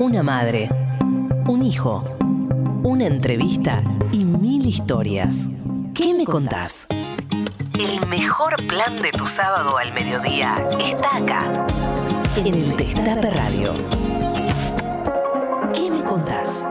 una madre, un hijo, una entrevista y mil historias. ¿Qué me contás? El mejor plan de tu sábado al mediodía está acá, en el Destape Radio. ¿Qué me contás?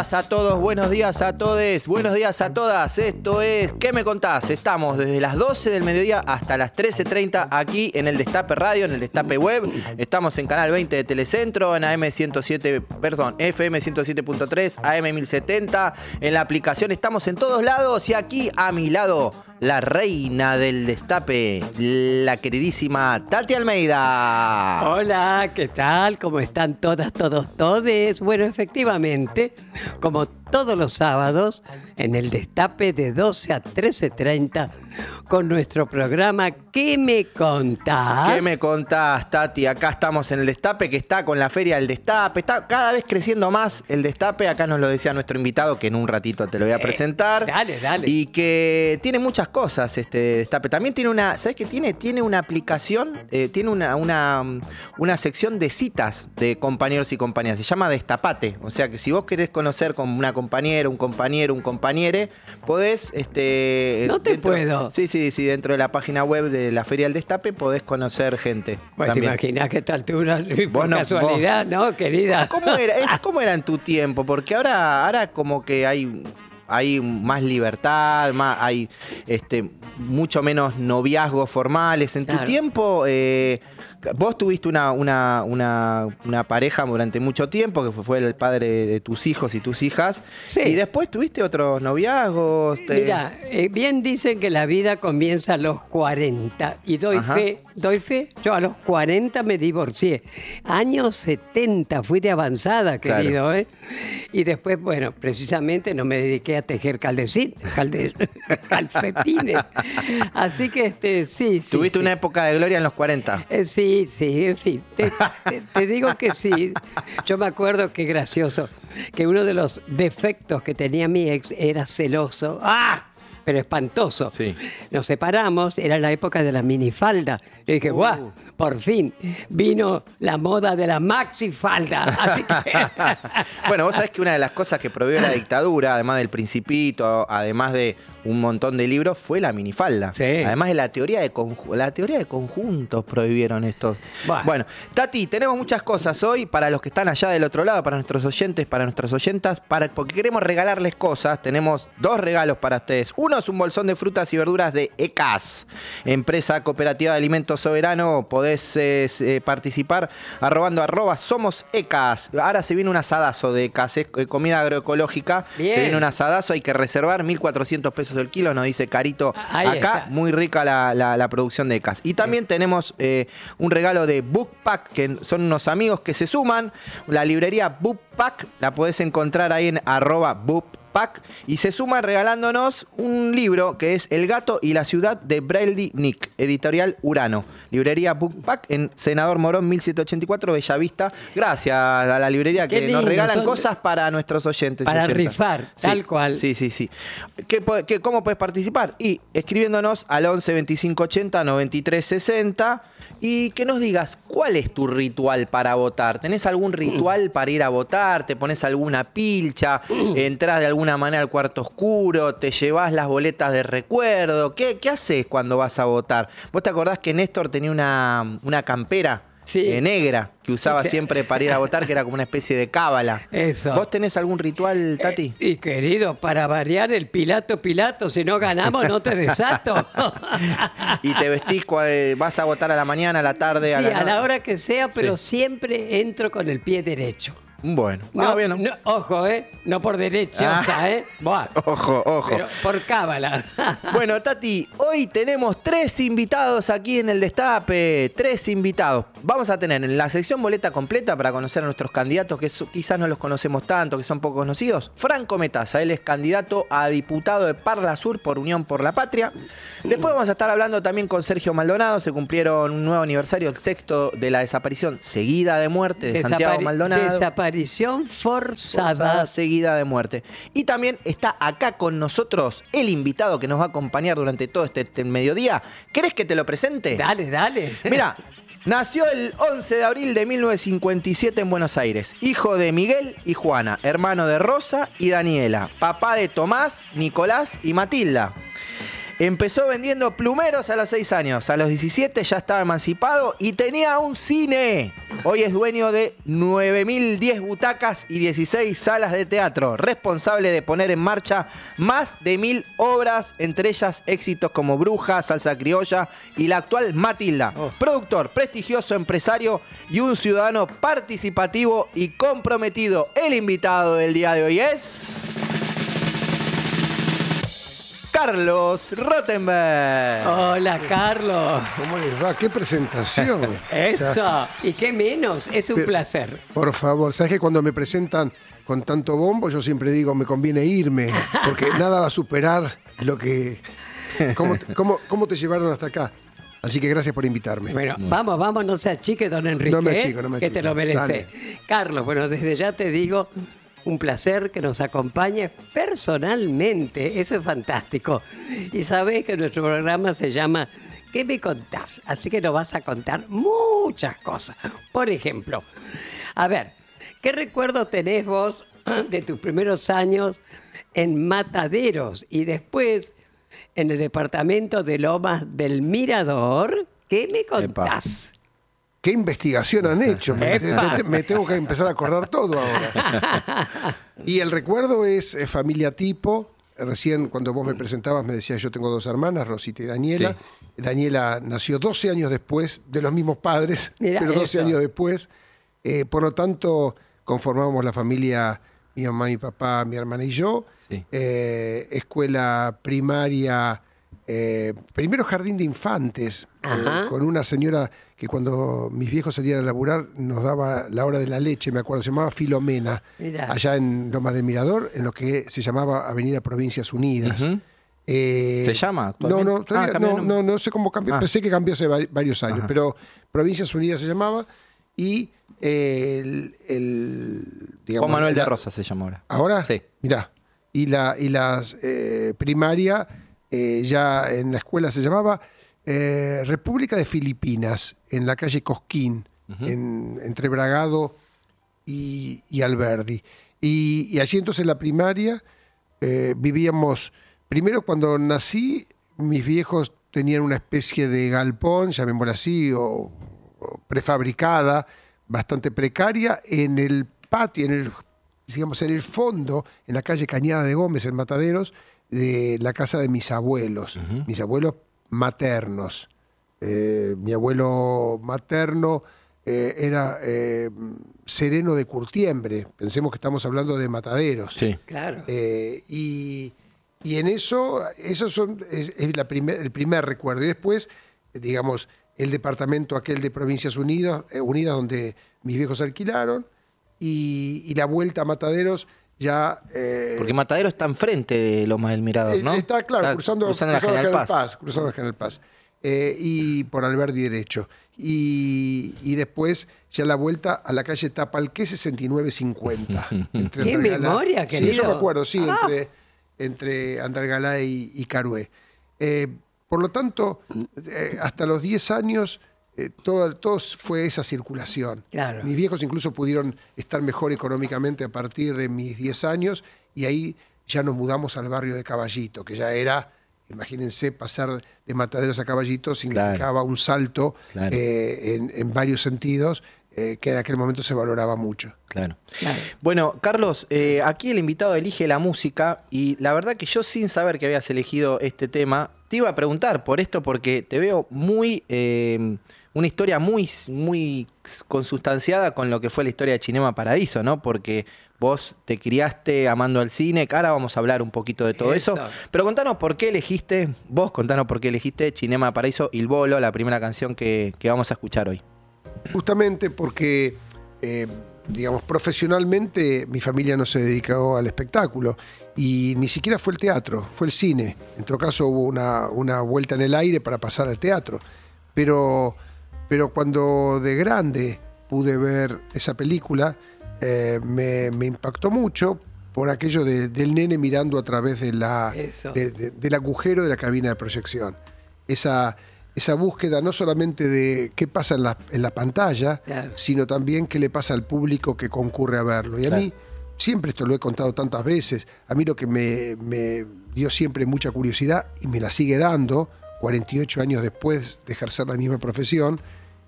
A todos, buenos días a todes, buenos días a todas. Esto es ¿Qué me contás? Estamos desde las 12 del mediodía hasta las 13.30 aquí en el Destape Radio, en el Destape Web. Estamos en Canal 20 de Telecentro, en AM 107, perdón, FM 107.3, AM 1070, en la aplicación. Estamos en todos lados y aquí a mi lado la reina del Destape, la queridísima Tati Almeida. Hola, ¿qué tal? ¿Cómo están todas, todos, todes? Bueno, efectivamente, como todos los sábados, en el Destape de 12 a 13.30, con nuestro programa ¿Qué me contás? ¿Qué me contás, Tati? Acá estamos en el Destape, que está con la Feria del Destape. Está cada vez creciendo más el Destape. Acá nos lo decía nuestro invitado, que en un ratito te lo voy a presentar. dale, dale. Y que tiene muchas cosas este Destape. También tiene una, ¿sabes qué tiene? Tiene una aplicación, eh, tiene una, una, una sección de citas de compañeros y compañeras. Se llama Destapate. O sea que si vos querés conocer con una compañera, un compañero, un compañere, podés... Este, No te dentro- puedo. Sí, sí, sí. Dentro de la página web de la Feria del Destape podés conocer gente. Pues te imaginas que a esta altura, por no, casualidad, ¿no, querida? ¿Cómo era, es- cómo era en tu tiempo? Porque ahora, ahora como que hay, hay más libertad, más, hay este, mucho menos noviazgos formales. En tu tiempo, eh, vos tuviste una, una, una, una pareja durante mucho tiempo, que fue, el padre de tus hijos y tus hijas. Sí. Y después tuviste otros noviazgos. te- Mira, eh, bien dicen que la vida comienza a los 40 y doy Ajá. fe, doy fe, yo a los 40 me divorcié. Años 70, fui de avanzada, Claro. querido, ¿eh? Y después, bueno, precisamente no me dediqué a tejer caldecín, calde- calcetines. Así que, este, sí, sí. Tuviste sí. una época de gloria en los 40. Eh, sí, sí, en fin. Te, te- te digo que sí. Yo me acuerdo que gracioso, que uno de los defectos que tenía mi ex era celoso. ¡Ah! Pero espantoso. Sí. Nos separamos, era la época de la minifalda. Y dije, ¡guau! Por fin vino la moda de la maxifalda. Así que. Bueno, vos sabés que una de las cosas que prohibió la dictadura, además del Principito, además de un montón de libros, fue la minifalda. Sí. Además de la teoría de, la teoría de conjuntos prohibieron esto. Bueno. Bueno, Tati, tenemos muchas cosas hoy para los que están allá del otro lado, para nuestros oyentes, para nuestras oyentas, para, porque queremos regalarles cosas. Tenemos dos regalos para ustedes. Uno es un bolsón de frutas y verduras de ECAS, empresa cooperativa de alimentos soberano. Podés eh, eh, participar arrobando arroba somos ECAS. Ahora se viene un asadazo de ECAS, es eh, comida agroecológica. Bien. Se viene un asadazo, hay que reservar 1.400 pesos el kilo, nos dice Carito Ahí acá. está. Muy rica la, la- la producción de ECAS. Y también tenemos eh, un regalo de Bookpack, que son unos amigos que se suman. La librería Bookpack la podés encontrar ahí en arroba bookpack. Y se suma regalándonos un libro que es El gato y la ciudad de Braille Nick, editorial Urano. Librería Bookpack en Senador Morón 1784, Bellavista. Gracias a la librería Qué que nos regalan son- cosas para nuestros oyentes. Para rifar, tal cual. Sí, sí, sí. ¿Qué, po- qué- ¿Cómo puedes participar? Y escribiéndonos al 11 25 80 93 60 y que nos digas cuál es tu ritual para votar. ¿Tenés algún ritual para ir a votar? ¿Te pones alguna pilcha? ¿Entrás de alguna manera al cuarto oscuro? ¿Te llevas las boletas de recuerdo? ¿Qué, qué haces cuando vas a votar? ¿Vos te acordás que Néstor tenía una, una campera? Sí. eh, negra que usaba Sí. siempre para ir a votar, que era como una especie de cábala. Eso. ¿Vos tenés algún ritual, Tati? Y querido, para variar el Pilato Pilato, si no ganamos no te desato. y te vestís, cual- vas a votar a la mañana, a la tarde, a Sí, la a la hora que sea, pero siempre entro con el pie derecho. Bueno, No, ah, bien. no, ojo, ¿eh? No por derecha, Ah. o sea, ¿eh? Buah. Ojo, ojo. Pero por cábala. Bueno, Tati, hoy tenemos tres invitados aquí en el Destape. Tres invitados. Vamos a tener en la sección boleta completa para conocer a nuestros candidatos, que so- quizás no los conocemos tanto, que son poco conocidos. Franco Metaza, él es candidato a diputado de Parla Sur por Unión por la Patria. Después vamos a estar hablando también con Sergio Maldonado. Se cumplieron un nuevo aniversario, el sexto de la desaparición seguida de muerte de Santiago Maldonado. Desaparición forzada. Forzada seguida de muerte. Y también está acá con nosotros el invitado que nos va a acompañar durante todo este, este mediodía. ¿Querés que te lo presente? Dale, dale. Mira, nació el 11 de abril de 1957 en Buenos Aires. Hijo de Miguel y Juana, hermano de Rosa y Daniela, papá de Tomás, Nicolás y Matilda. Empezó vendiendo plumeros a los 6 años. A los 17 ya estaba emancipado y tenía un cine. Hoy es dueño de 9.010 butacas y 16 salas de teatro. Responsable de poner en marcha más de mil obras, entre ellas éxitos como Bruja, Salsa Criolla y la actual Matilda. Productor, prestigioso empresario y un ciudadano participativo y comprometido. El invitado del día de hoy es... Carlos Rottenberg. Hola, Carlos. ¿Cómo les va? ¡Qué presentación! O sea, Eso. Y qué menos. Es un Pero- placer. por favor, ¿sabes que cuando me presentan con tanto bombo, yo siempre digo, me conviene irme, porque nada va a superar lo que... ¿Cómo, te- cómo- cómo te llevaron hasta acá? Así que gracias por invitarme. Bueno, vamos, vamos, no se achique, don Enrique. No me ¿eh? achico, no me Que te achico. lo merece. Dale. Carlos, bueno, desde ya te digo, un placer que nos acompañes personalmente. Eso es fantástico. Y sabés que nuestro programa se llama ¿Qué me contás? Así que nos vas a contar muchas cosas. Por ejemplo, a ver, ¿qué recuerdo tenés vos de tus primeros años en Mataderos y después en el departamento de Lomas del Mirador? ¿Qué me contás? ¿Qué investigación han hecho? Me, Epa. me- me tengo que empezar a acordar todo ahora. Y el recuerdo es eh, familia tipo. Recién cuando vos me presentabas me decías yo tengo dos hermanas, Rosita y Daniela. Daniela nació 12 años después de los mismos padres, pero 12 eso. años después. Eh, por lo tanto, conformamos la familia, mi mamá, mi papá, mi hermana y yo. Sí. Eh, escuela primaria, eh, primero jardín de infantes, eh, con una señora que cuando mis viejos salían a laburar nos daba la hora de la leche, me acuerdo, se llamaba Filomena, Mirá. allá en Lomas del Mirador, en lo que se llamaba Avenida Provincias Unidas. Eh, ¿Se llama No, no, todavía Ah, cambió no, no, no sé cómo cambió. Ah. Pensé que cambió hace va- varios años, Ajá. pero Provincias Unidas se llamaba y eh, el, el, digamos, Juan Manuel de Rosa se llama ahora. ¿Ahora? Sí. Mirá. Y la y las eh, primaria, eh, ya en la escuela se llamaba eh, República de Filipinas, en la calle Cosquín, en- entre Bragado y, y Alberdi. Y, y allí entonces en la primaria eh, vivíamos, primero cuando nací, mis viejos tenían una especie de galpón, llamémosla así, o, o prefabricada, bastante precaria, en el patio, en el, digamos, en el fondo, en la calle Cañada de Gómez, en Mataderos, de la casa de mis abuelos, mis abuelos maternos. Eh, mi abuelo materno eh, era eh, Sereno de Curtiembre, pensemos que estamos hablando de Mataderos. Sí. Claro. Eh, y, y en eso, eso son, es, es la primer- el primer recuerdo. Y después, digamos, el departamento aquel de Provincias Unidas, eh, Unidas donde mis viejos alquilaron, y, y la vuelta a Mataderos ya... eh, Porque Matadero está enfrente de Lomas del Mirador, ¿no? Está claro, cruzando, cruzando la General Paz. cruzando la General Paz. Eh, y por Alberdi derecho. Y, y después ya la vuelta a la calle Tapalqué 6950. entre ¡Qué Andalgalá- memoria, Sí, querido! eso me acuerdo, sí, Ah. entre, entre Andalgalá y, y Carué. Eh, por lo tanto, eh, hasta los 10 años, eh, todo, todo fue esa circulación. Claro. Mis viejos incluso pudieron estar mejor económicamente a partir de mis 10 años y ahí ya nos mudamos al barrio de Caballito, que ya era, imagínense, pasar de Mataderos a Caballito significaba un salto Claro. eh, en, en varios sentidos eh, que en aquel momento se valoraba mucho. Claro. Claro. Bueno, Carlos, eh, aquí el invitado elige la música y la verdad que yo sin saber que habías elegido este tema, te iba a preguntar por esto porque te veo muy, eh, una historia muy, muy consustanciada con lo que fue la historia de Cinema Paradiso, ¿no? Porque vos te criaste amando al cine, que ahora vamos a hablar un poquito de todo eso. Eso. Pero contanos por qué elegiste, vos contanos por qué elegiste Cinema Paradiso Il Bolo, la primera canción que, que vamos a escuchar hoy. Justamente porque, eh, digamos, profesionalmente mi familia no se dedicó al espectáculo y ni siquiera fue el teatro, fue el cine. En todo caso hubo una, una vuelta en el aire para pasar al teatro. Pero, pero cuando de grande pude ver esa película, eh, me, me impactó mucho por aquello de- del nene mirando a través de la, Eso. de- de- del agujero de la cabina de proyección. Esa, esa búsqueda no solamente de qué pasa en la, en la pantalla, Claro. sino también qué le pasa al público que concurre a verlo. Y a mí, siempre esto lo he contado tantas veces, a mí lo que me, me dio siempre mucha curiosidad y me la sigue dando, 48 años después de ejercer la misma profesión,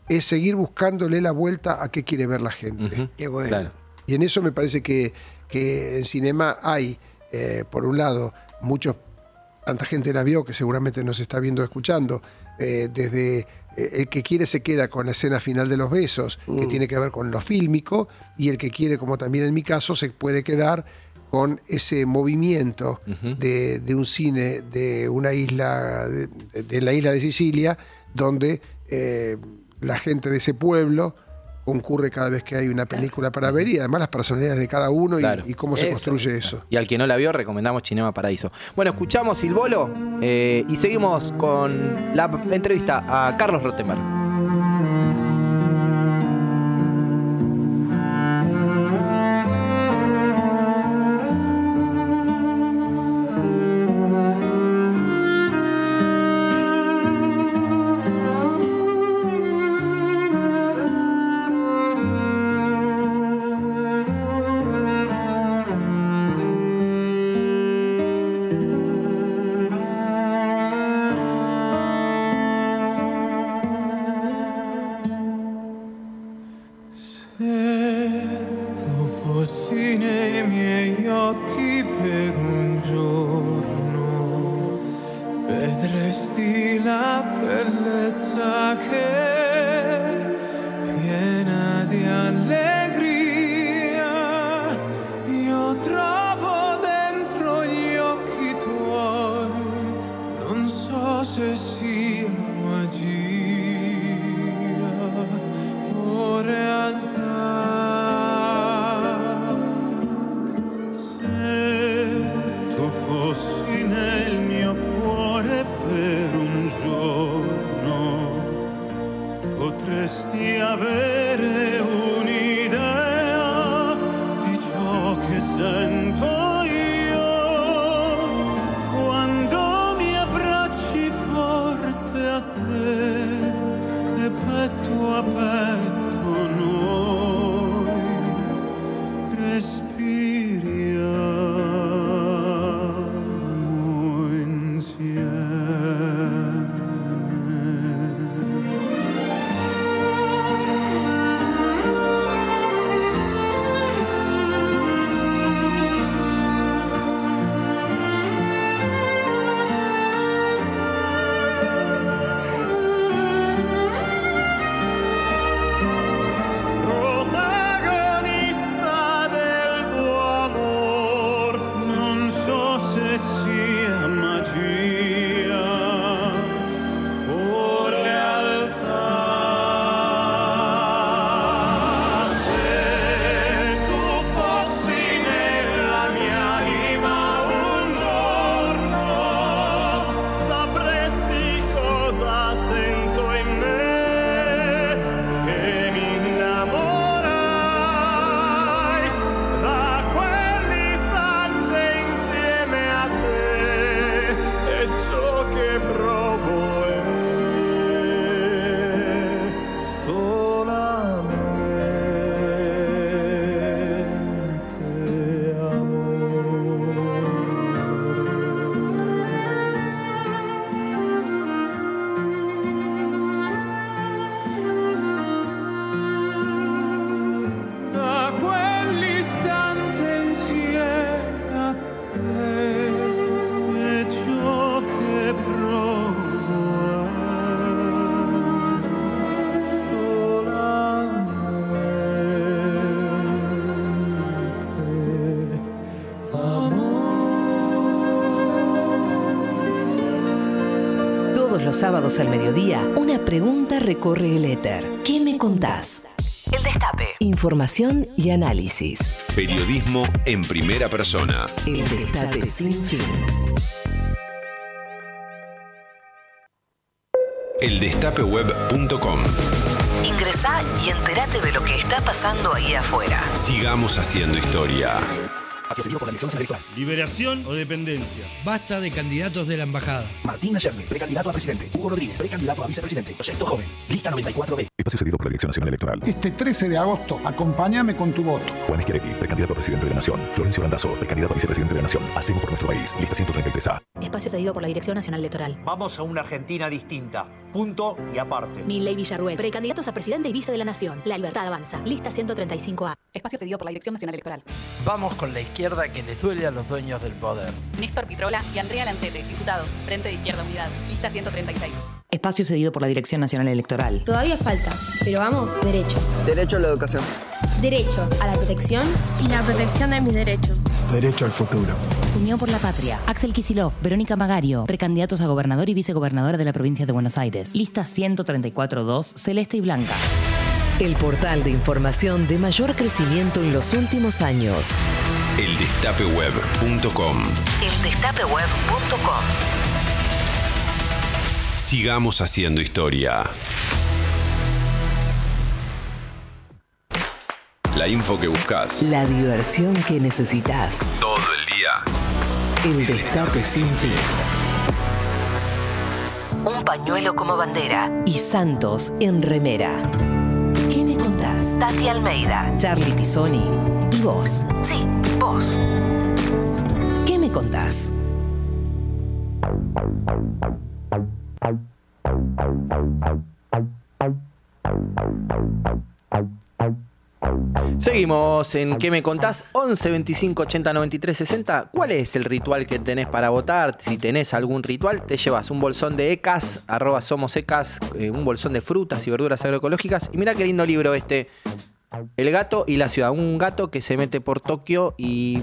es seguir buscándole la vuelta a qué quiere ver la gente. Qué bueno. Claro. Y en eso me parece que, que en cinema hay, eh, por un lado, muchos, tanta gente la vio que seguramente nos está viendo escuchando, eh, desde eh, el que quiere se queda con la escena final de los besos, que tiene que ver con lo fílmico, y el que quiere, como también en mi caso, se puede quedar con ese movimiento de, de un cine de una isla, de, de la isla de Sicilia, donde eh, la gente de ese pueblo concurre cada vez que hay una película para ver y además las personalidades de cada uno y- Claro. y, cómo se Eso. construye eso. Y al que no la vio, recomendamos Cinema Paradiso. Bueno, escuchamos Il Bolo eh, y seguimos con la entrevista a Carlos Rottenberg. Sábados al mediodía, una pregunta recorre el éter. ¿Qué me contás? El Destape. Información y análisis. Periodismo en primera persona. El Destape sin fin. Eldestapeweb.com. Ingresá y entérate de lo que está pasando ahí afuera. Sigamos haciendo historia. ¿Liberación o dependencia? Basta de candidatos de la embajada. Martín Ayerbe, precandidato a presidente. Hugo Rodríguez, precandidato a vicepresidente. Proyecto Joven. Lista 94B. Espacio cedido por la Dirección Nacional Electoral. Este 13 de agosto, acompáñame con tu voto. Juan Esquerequi, precandidato a presidente de la Nación. Florencio Landazzo, precandidato a vicepresidente de la Nación. Hacemos por nuestro país. Lista 133A. Espacio cedido por la Dirección Nacional Electoral. Vamos a una Argentina distinta. Punto y aparte. Milley Villarruel, precandidatos a presidente y vice de la Nación. La libertad avanza. Lista 135A. Espacio cedido por la Dirección Nacional Electoral. Vamos con la izquierda que les duele a los dueños del poder. Néstor Pitrola y Andrea Lancete, diputados, Frente de Izquierda Unidad. Lista 136. Espacio cedido por la Dirección Nacional Electoral. Todavía falta, pero vamos derecho. Derecho a la educación. Derecho a la protección y la protección de mis derechos. Derecho al futuro. Unión por la Patria. Axel Kisilov, Verónica Magario, precandidatos a gobernador y vicegobernadora de la provincia de Buenos Aires. Lista 134-2, celeste y blanca. El portal de información de mayor crecimiento en los últimos años. Eldestapeweb.com. Eldestapeweb.com. Sigamos haciendo historia. La info que buscas. La diversión que necesitas. Todo el día. El Destape sin fin. Un pañuelo como bandera y Santos en remera. ¿Qué me contás? Tati Almeida, Charlie Pisoni y vos. Sí, vos. ¿Qué me contás? Seguimos en ¿Qué me contás? 11 25 80 93 60. ¿Cuál es el ritual que tenés para votar? Si tenés algún ritual, te llevas un bolsón de ECAS, arroba somos ECAS, eh, un bolsón de frutas y verduras agroecológicas. Y mira qué lindo libro este. El gato y la ciudad. Un gato que se mete por Tokio y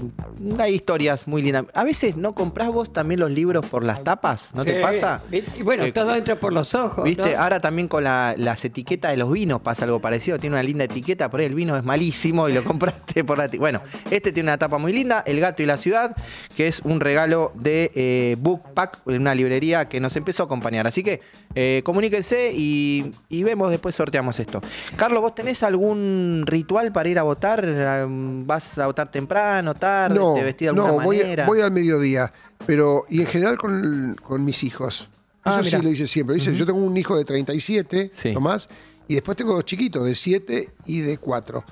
hay historias muy lindas. A veces no comprás vos también los libros por las tapas, ¿no Sí, te pasa? Y bueno, Eh, todo entra por los ojos. ¿Viste? ¿no? Ahora también con la- las etiquetas de los vinos pasa algo parecido. Tiene una linda etiqueta, por ahí el vino es malísimo y lo compraste por la Bueno, este tiene una tapa muy linda, El gato y la ciudad, que es un regalo de eh, Bookpack, en una librería que nos empezó a acompañar. Así que eh, comuníquense y, y vemos, después sorteamos esto. Carlos, ¿vos tenés algún ritual para ir a votar? ¿Vas a votar temprano, tarde? No, ¿Te vestís de alguna no voy, manera? voy al mediodía, pero y en general con, con mis hijos. Ah, Eso mirá. sí lo hice siempre. Lo hice- Yo tengo un hijo de 37, Sí. Tomás, y después tengo dos chiquitos, de 7 y de 4.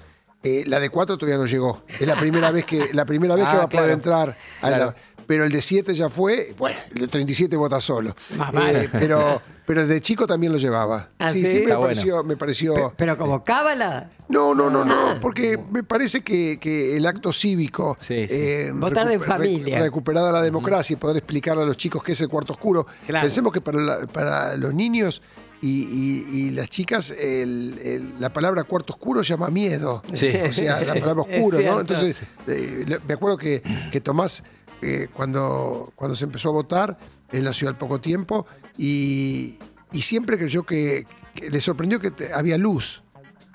Eh, la de 4 todavía no llegó. Es la primera vez que, la primera vez que Ah, va a poder entrar. a la-. Pero el de 7 ya fue. Bueno, el de 37 vota solo. Más Eh, vale. pero, pero el de chico también lo llevaba. ¿Ah, sí, sí? sí, me bueno. pareció, me pareció. Pe- Pero como cábala. No, no, no, Ah. no, porque me parece que, que el acto cívico, Sí, sí. eh, Votar en familia. recu- recuperada la democracia y poder explicarle a los chicos qué es el cuarto oscuro. Claro. Pensemos que para, la- para los niños y, y- y las chicas, el- el- la palabra cuarto oscuro llama miedo. Sí. O sea, la palabra oscuro, ¿no? Entonces, eh, me acuerdo que, que Tomás, eh, cuando, cuando se empezó a votar, él nació al poco tiempo y, y siempre creyó que, que le sorprendió que te- había luz.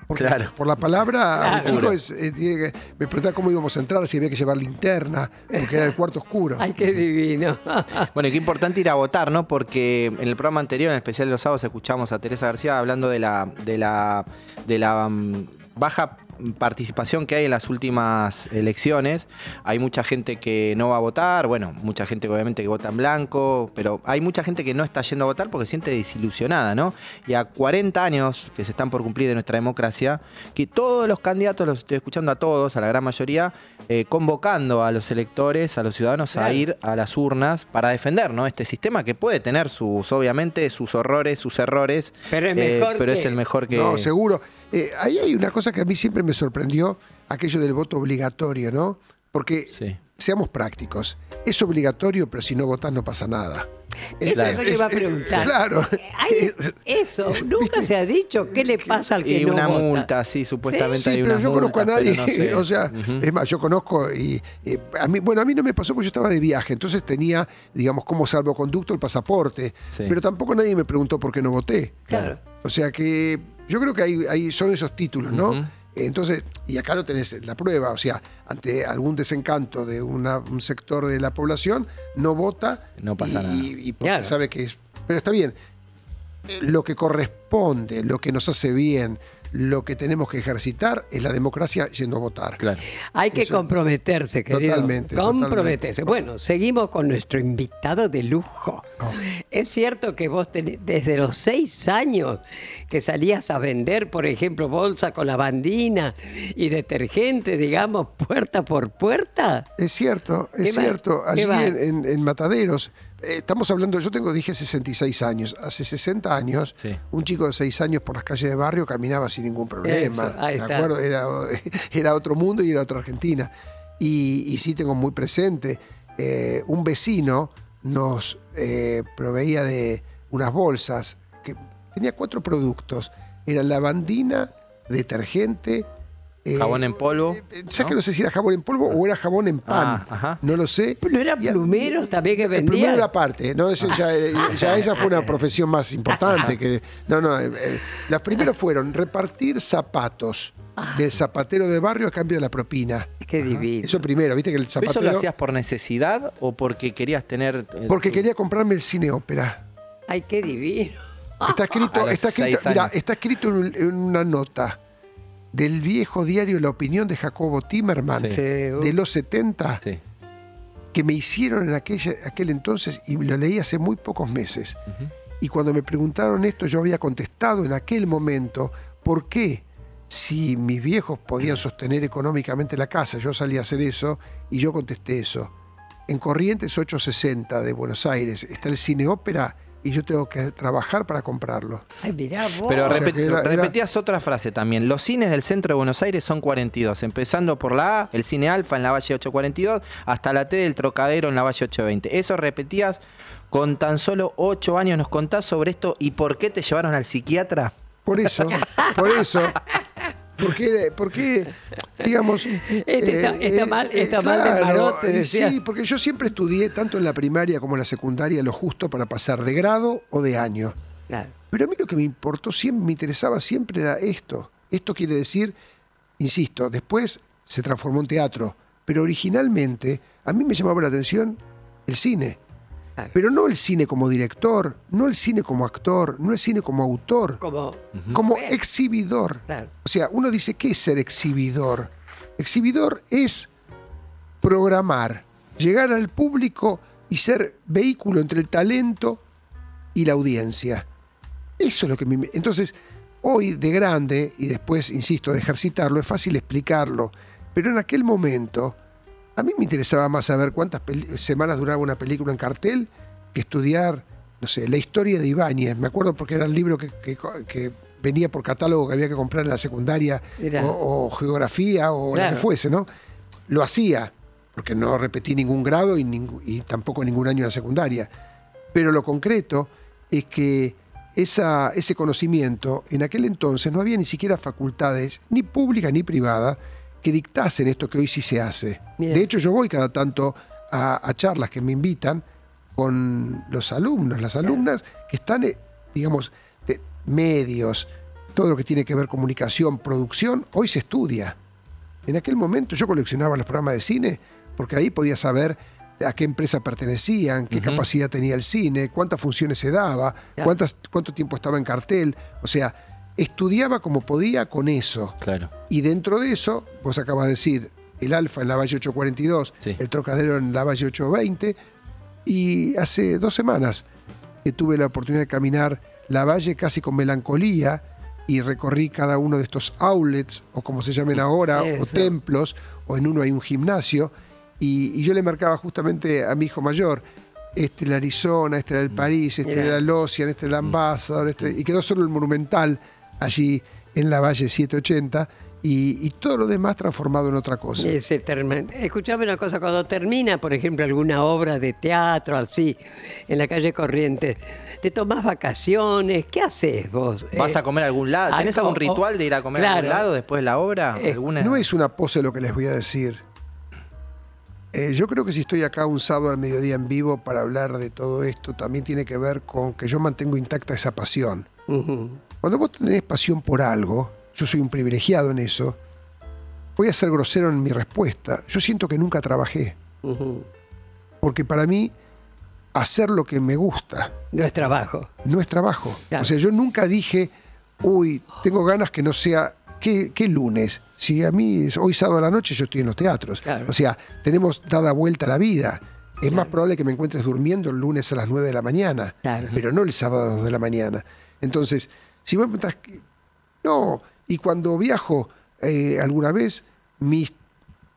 Porque Claro. por la palabra, Claro. un chico es, eh, tiene que- me preguntaba cómo íbamos a entrar, si había que llevar linterna, porque era el cuarto oscuro. Ay, qué divino. Bueno, y qué importante ir a votar, ¿no? Porque en el programa anterior, en especial de los sábados, escuchamos a Teresa García hablando de la, de la, de la mm, baja participación que hay en las últimas elecciones. Hay mucha gente que no va a votar, bueno, mucha gente obviamente que vota en blanco, pero hay mucha gente que no está yendo a votar porque se siente desilusionada, ¿no? Y a 40 años que se están por cumplir de nuestra democracia, que todos los candidatos, los estoy escuchando a todos, a la gran mayoría, eh, convocando a los electores, a los ciudadanos a ir a las urnas para defender ¿no? este sistema que puede tener sus, obviamente, sus horrores, sus errores, Pero es eh, mejor pero es el mejor que... No, seguro. Eh, ahí hay una cosa que a mí siempre me sorprendió, aquello del voto obligatorio, ¿no? Porque Sí. seamos prácticos. Es obligatorio, pero si no votás no pasa nada. Eso es lo que iba a preguntar. Claro. Eso, nunca se ha dicho qué le pasa al que Y no una vota. multa, sí, supuestamente Sí, hay pero yo conozco a nadie, pero no sé. o sea, es más, yo conozco y eh, a mí, bueno, a mí no me pasó porque yo estaba de viaje, entonces tenía, digamos, como salvoconducto el pasaporte, Sí. pero tampoco nadie me preguntó por qué no voté. Claro. O sea que yo creo que hay, hay- son esos títulos, ¿no? Entonces, y acá no tenés la prueba, o sea, ante algún desencanto de una- un sector de la población, no vota No pasa y, nada. y porque Claro. sabe que es... Pero está bien, lo que corresponde, lo que nos hace bien, lo que tenemos que ejercitar es la democracia yendo a votar. Claro. Hay que Eso- comprometerse, querido. Totalmente, Comprometerse. totalmente. Bueno, seguimos con nuestro invitado de lujo. Oh. Es cierto que vos tenés- desde los seis años que salías a vender, por ejemplo, bolsa con lavandina y detergente, digamos, puerta por puerta. Es cierto, es cierto. ¿Qué Allí en, en- en Mataderos, estamos hablando, yo tengo, dije 66 años. Hace 60 años, Sí. un chico de 6 años por las calles de barrio caminaba sin ningún problema. Ahí ¿de está. acuerdo? Era, era otro mundo y era otra Argentina. Y, y sí tengo muy presente, eh, un vecino nos eh, proveía de unas bolsas que tenía cuatro productos. Era lavandina, detergente, eh, Jabón en polvo. eh, ¿Sabes que no sé si era jabón en polvo o era jabón en pan? Ah, ajá. No lo sé. ¿No era Y a- plumeros también que vendían? plumero era parte, ¿no? Eso ya, eh, ya esa fue una profesión más importante. que No, no. eh, eh, las primeras fueron repartir zapatos del zapatero de barrio a cambio de la propina. Qué divino. Eso primero, viste que el ¿Pero zapatero. ¿Eso lo hacías por necesidad o porque querías tener... eh, Porque quería comprarme el cine ópera. Ay, qué divino. Está A escrito, está escrito, mira, está escrito en una nota del viejo diario La Opinión de Jacobo Timerman Sí. Uh. de los 70 Sí. que me hicieron en aquella- aquel entonces y lo leí hace muy pocos meses. Y cuando me preguntaron esto, yo había contestado en aquel momento por qué, si mis viejos podían sostener económicamente la casa, yo salía a hacer eso y yo contesté eso. En Corrientes 860 de Buenos Aires está el cine ópera y yo tengo que trabajar para comprarlo. Ay, mirá vos. Pero repet- era- era- repetías otra frase también. Los cines del centro de Buenos Aires son 42, empezando por la A, el cine Alfa en la Valle 842, hasta la T del Trocadero en la Valle 820. Eso repetías con tan solo 8 años. ¿Nos contás sobre esto y por qué te llevaron al psiquiatra? Por eso, por eso. Porque, porque digamos. Este está- está mal- está mal de marote, y decía. Sí, porque yo siempre estudié tanto en la primaria como en la secundaria lo justo para pasar de grado o de año. Claro. Pero a mí lo que me importó siempre, me interesaba siempre era esto. Esto quiere decir, insisto, después se transformó en teatro, pero originalmente a mí me llamaba la atención el cine. Claro. Pero no el cine como director, no el cine como actor, no el cine como autor, Como, exhibidor. Claro. O sea, uno dice, ¿qué es ser exhibidor? Exhibidor es programar, llegar al público y ser vehículo entre el talento y la audiencia. Eso es lo que me... Entonces, hoy de grande, y después, insisto, de ejercitarlo, es fácil explicarlo, pero en aquel momento, a mí me interesaba más saber cuántas semanas duraba una película en cartel que estudiar, no sé, la historia de Ibáñez. Me acuerdo porque era el libro que, que- que venía por catálogo que había que comprar en la secundaria, o, o geografía, o Claro. que fuese, ¿no? Lo hacía, porque no repetí ningún grado y, tampoco ningún año en la secundaria. Pero lo concreto es que esa, ese conocimiento, en aquel entonces no había ni siquiera facultades, ni públicas ni privadas, que dictasen esto que hoy sí se hace. Bien. De hecho, yo voy cada tanto a, a charlas que me invitan con los alumnos, las alumnas que están, eh, digamos, de medios, todo lo que tiene que ver comunicación, producción, hoy se estudia. En aquel momento yo coleccionaba los programas de cine porque ahí podía saber a qué empresa pertenecían, qué capacidad tenía el cine, cuántas funciones se daba, cuántas, cuánto tiempo estaba en cartel. O sea, estudiaba como podía con eso. Claro. Y dentro de eso, vos acabas de decir, el Alfa en la Valle 842, Sí. el Trocadero en la Valle 820, y hace dos semanas que tuve la oportunidad de caminar la Valle casi con melancolía y recorrí cada uno de estos outlets, o como se llamen ahora, o Eso. templos, o en uno hay un gimnasio, y, y yo le marcaba justamente a mi hijo mayor, este era el Arizona, este era el París, este era el Ocean, este era el Ambassador, este, y quedó solo el Monumental allí en la Valle 780, y, y todo lo demás transformado en otra cosa. Ese Escuchame una cosa, cuando termina, por ejemplo, alguna obra de teatro así, en la calle Corrientes, ¿te tomás vacaciones? ¿Qué haces vos? ¿Vas Eh, a comer a algún lado? ¿Tenés algún ritual de ir a comer a algún Claro. lado después de la obra? Eh, ¿Alguna? No es una pose lo que les voy a decir. Eh, yo creo que si estoy acá un sábado al mediodía en vivo para hablar de todo esto, también tiene que ver con que yo mantengo intacta esa pasión. Ujú. Cuando vos tenés pasión por algo, yo soy un privilegiado en eso, voy a ser grosero en mi respuesta. Yo siento que nunca trabajé, porque para mí hacer lo que me gusta No es trabajo. no es trabajo. Claro. O sea, yo nunca dije, uy, tengo ganas que no sea, ¿qué, qué lunes? Si a mí es hoy sábado a la noche yo estoy en los teatros. Claro. O sea, tenemos dada vuelta la vida. Es más probable que me encuentres durmiendo el lunes a las 9 de la mañana, Claro. pero no el sábado a las 2 de la mañana. Entonces, si vos me preguntás, no, y cuando viajo eh, alguna vez, mis,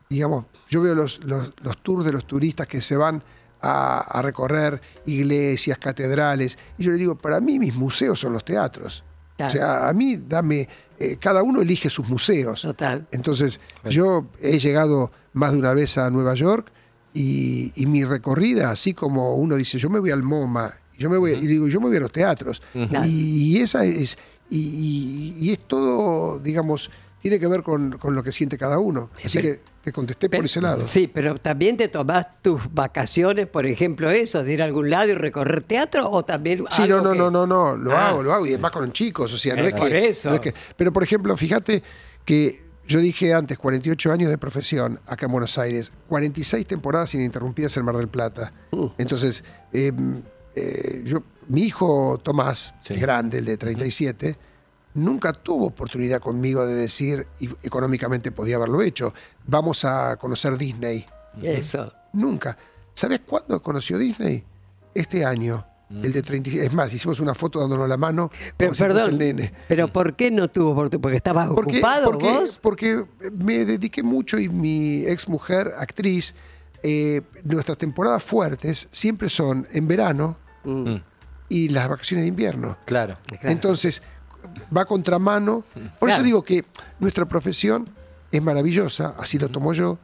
digamos, yo veo los, los- los tours de los turistas que se van a, a recorrer iglesias, catedrales, y yo le digo, para mí mis museos son los teatros. Claro. O sea, a mí dame, eh, cada uno elige sus museos. Total. Entonces, yo he llegado más de una vez a Nueva York y, y mi recorrida, así como uno dice, yo me voy al MoMA, yo me voy, y digo, yo me voy a los teatros. Y, y esa es, y, es todo, digamos, tiene que ver con, con lo que siente cada uno. Así Pero- que te contesté por ese lado. Sí, pero también te tomás tus vacaciones, por ejemplo, eso, de ir a algún lado y recorrer teatro, o también. Sí, no, algo no, que- no, no, no, lo Ah. hago, lo hago, y además con chicos, o sea, no es, por que, eso. no es que- Pero, por ejemplo, fíjate que yo dije antes, 48 años de profesión acá en Buenos Aires, 46 temporadas ininterrumpidas en Mar del Plata. Uh. Entonces, eh, eh, yo, mi hijo Tomás, que es grande, el de 37, nunca tuvo oportunidad conmigo de decir, y económicamente podía haberlo hecho, vamos a conocer Disney. Eso. Nunca. ¿Sabes cuándo conoció Disney? Este año. El de 36. Es más, hicimos una foto dándonos la mano. Pero si perdón, el nene. pero ¿por qué no tuvo oportunidad? Porque estabas Porque, ocupado porque, vos. porque me dediqué mucho y mi ex mujer, actriz, eh, nuestras temporadas fuertes siempre son en verano Mm. y las vacaciones de invierno. Claro. Entonces, va contramano. Por eso Claro. digo que nuestra profesión es maravillosa, así lo tomo yo.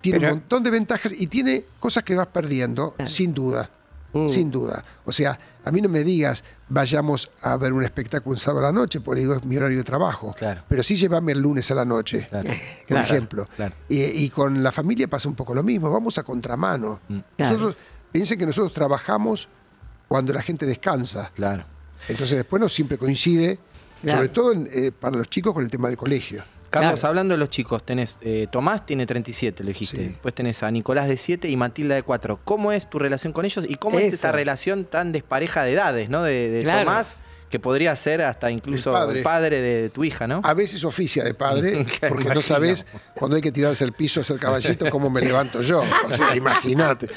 Tiene Pero- un montón de ventajas y tiene cosas que vas perdiendo, sin duda. Mm. Sin duda. O sea, a mí no me digas, vayamos a ver un espectáculo un sábado a la noche, porque digo, es mi horario de trabajo. Claro. Pero sí llévame el lunes a la noche, Claro. por Claro. ejemplo. Claro. Y, y con la familia pasa un poco lo mismo, vamos a contramano. Mm. Claro. Nosotros, piensen que nosotros trabajamos cuando la gente descansa. Claro. Entonces después no siempre coincide, Claro. sobre todo en, eh, para los chicos con el tema del colegio. Carlos, Claro. hablando de los chicos, tenés eh, Tomás tiene 37, lo dijiste. Sí. Después tenés a Nicolás de 7 y Matilda de 4. ¿Cómo es tu relación con ellos y cómo es esta relación tan despareja de edades, ¿no? De, de Claro. Tomás, que podría ser hasta incluso El padre. el padre de tu hija, ¿no? A veces oficia de padre, porque no sabes cuando hay que tirarse al piso, hacer caballito, cómo me levanto yo. O sea, imagínate.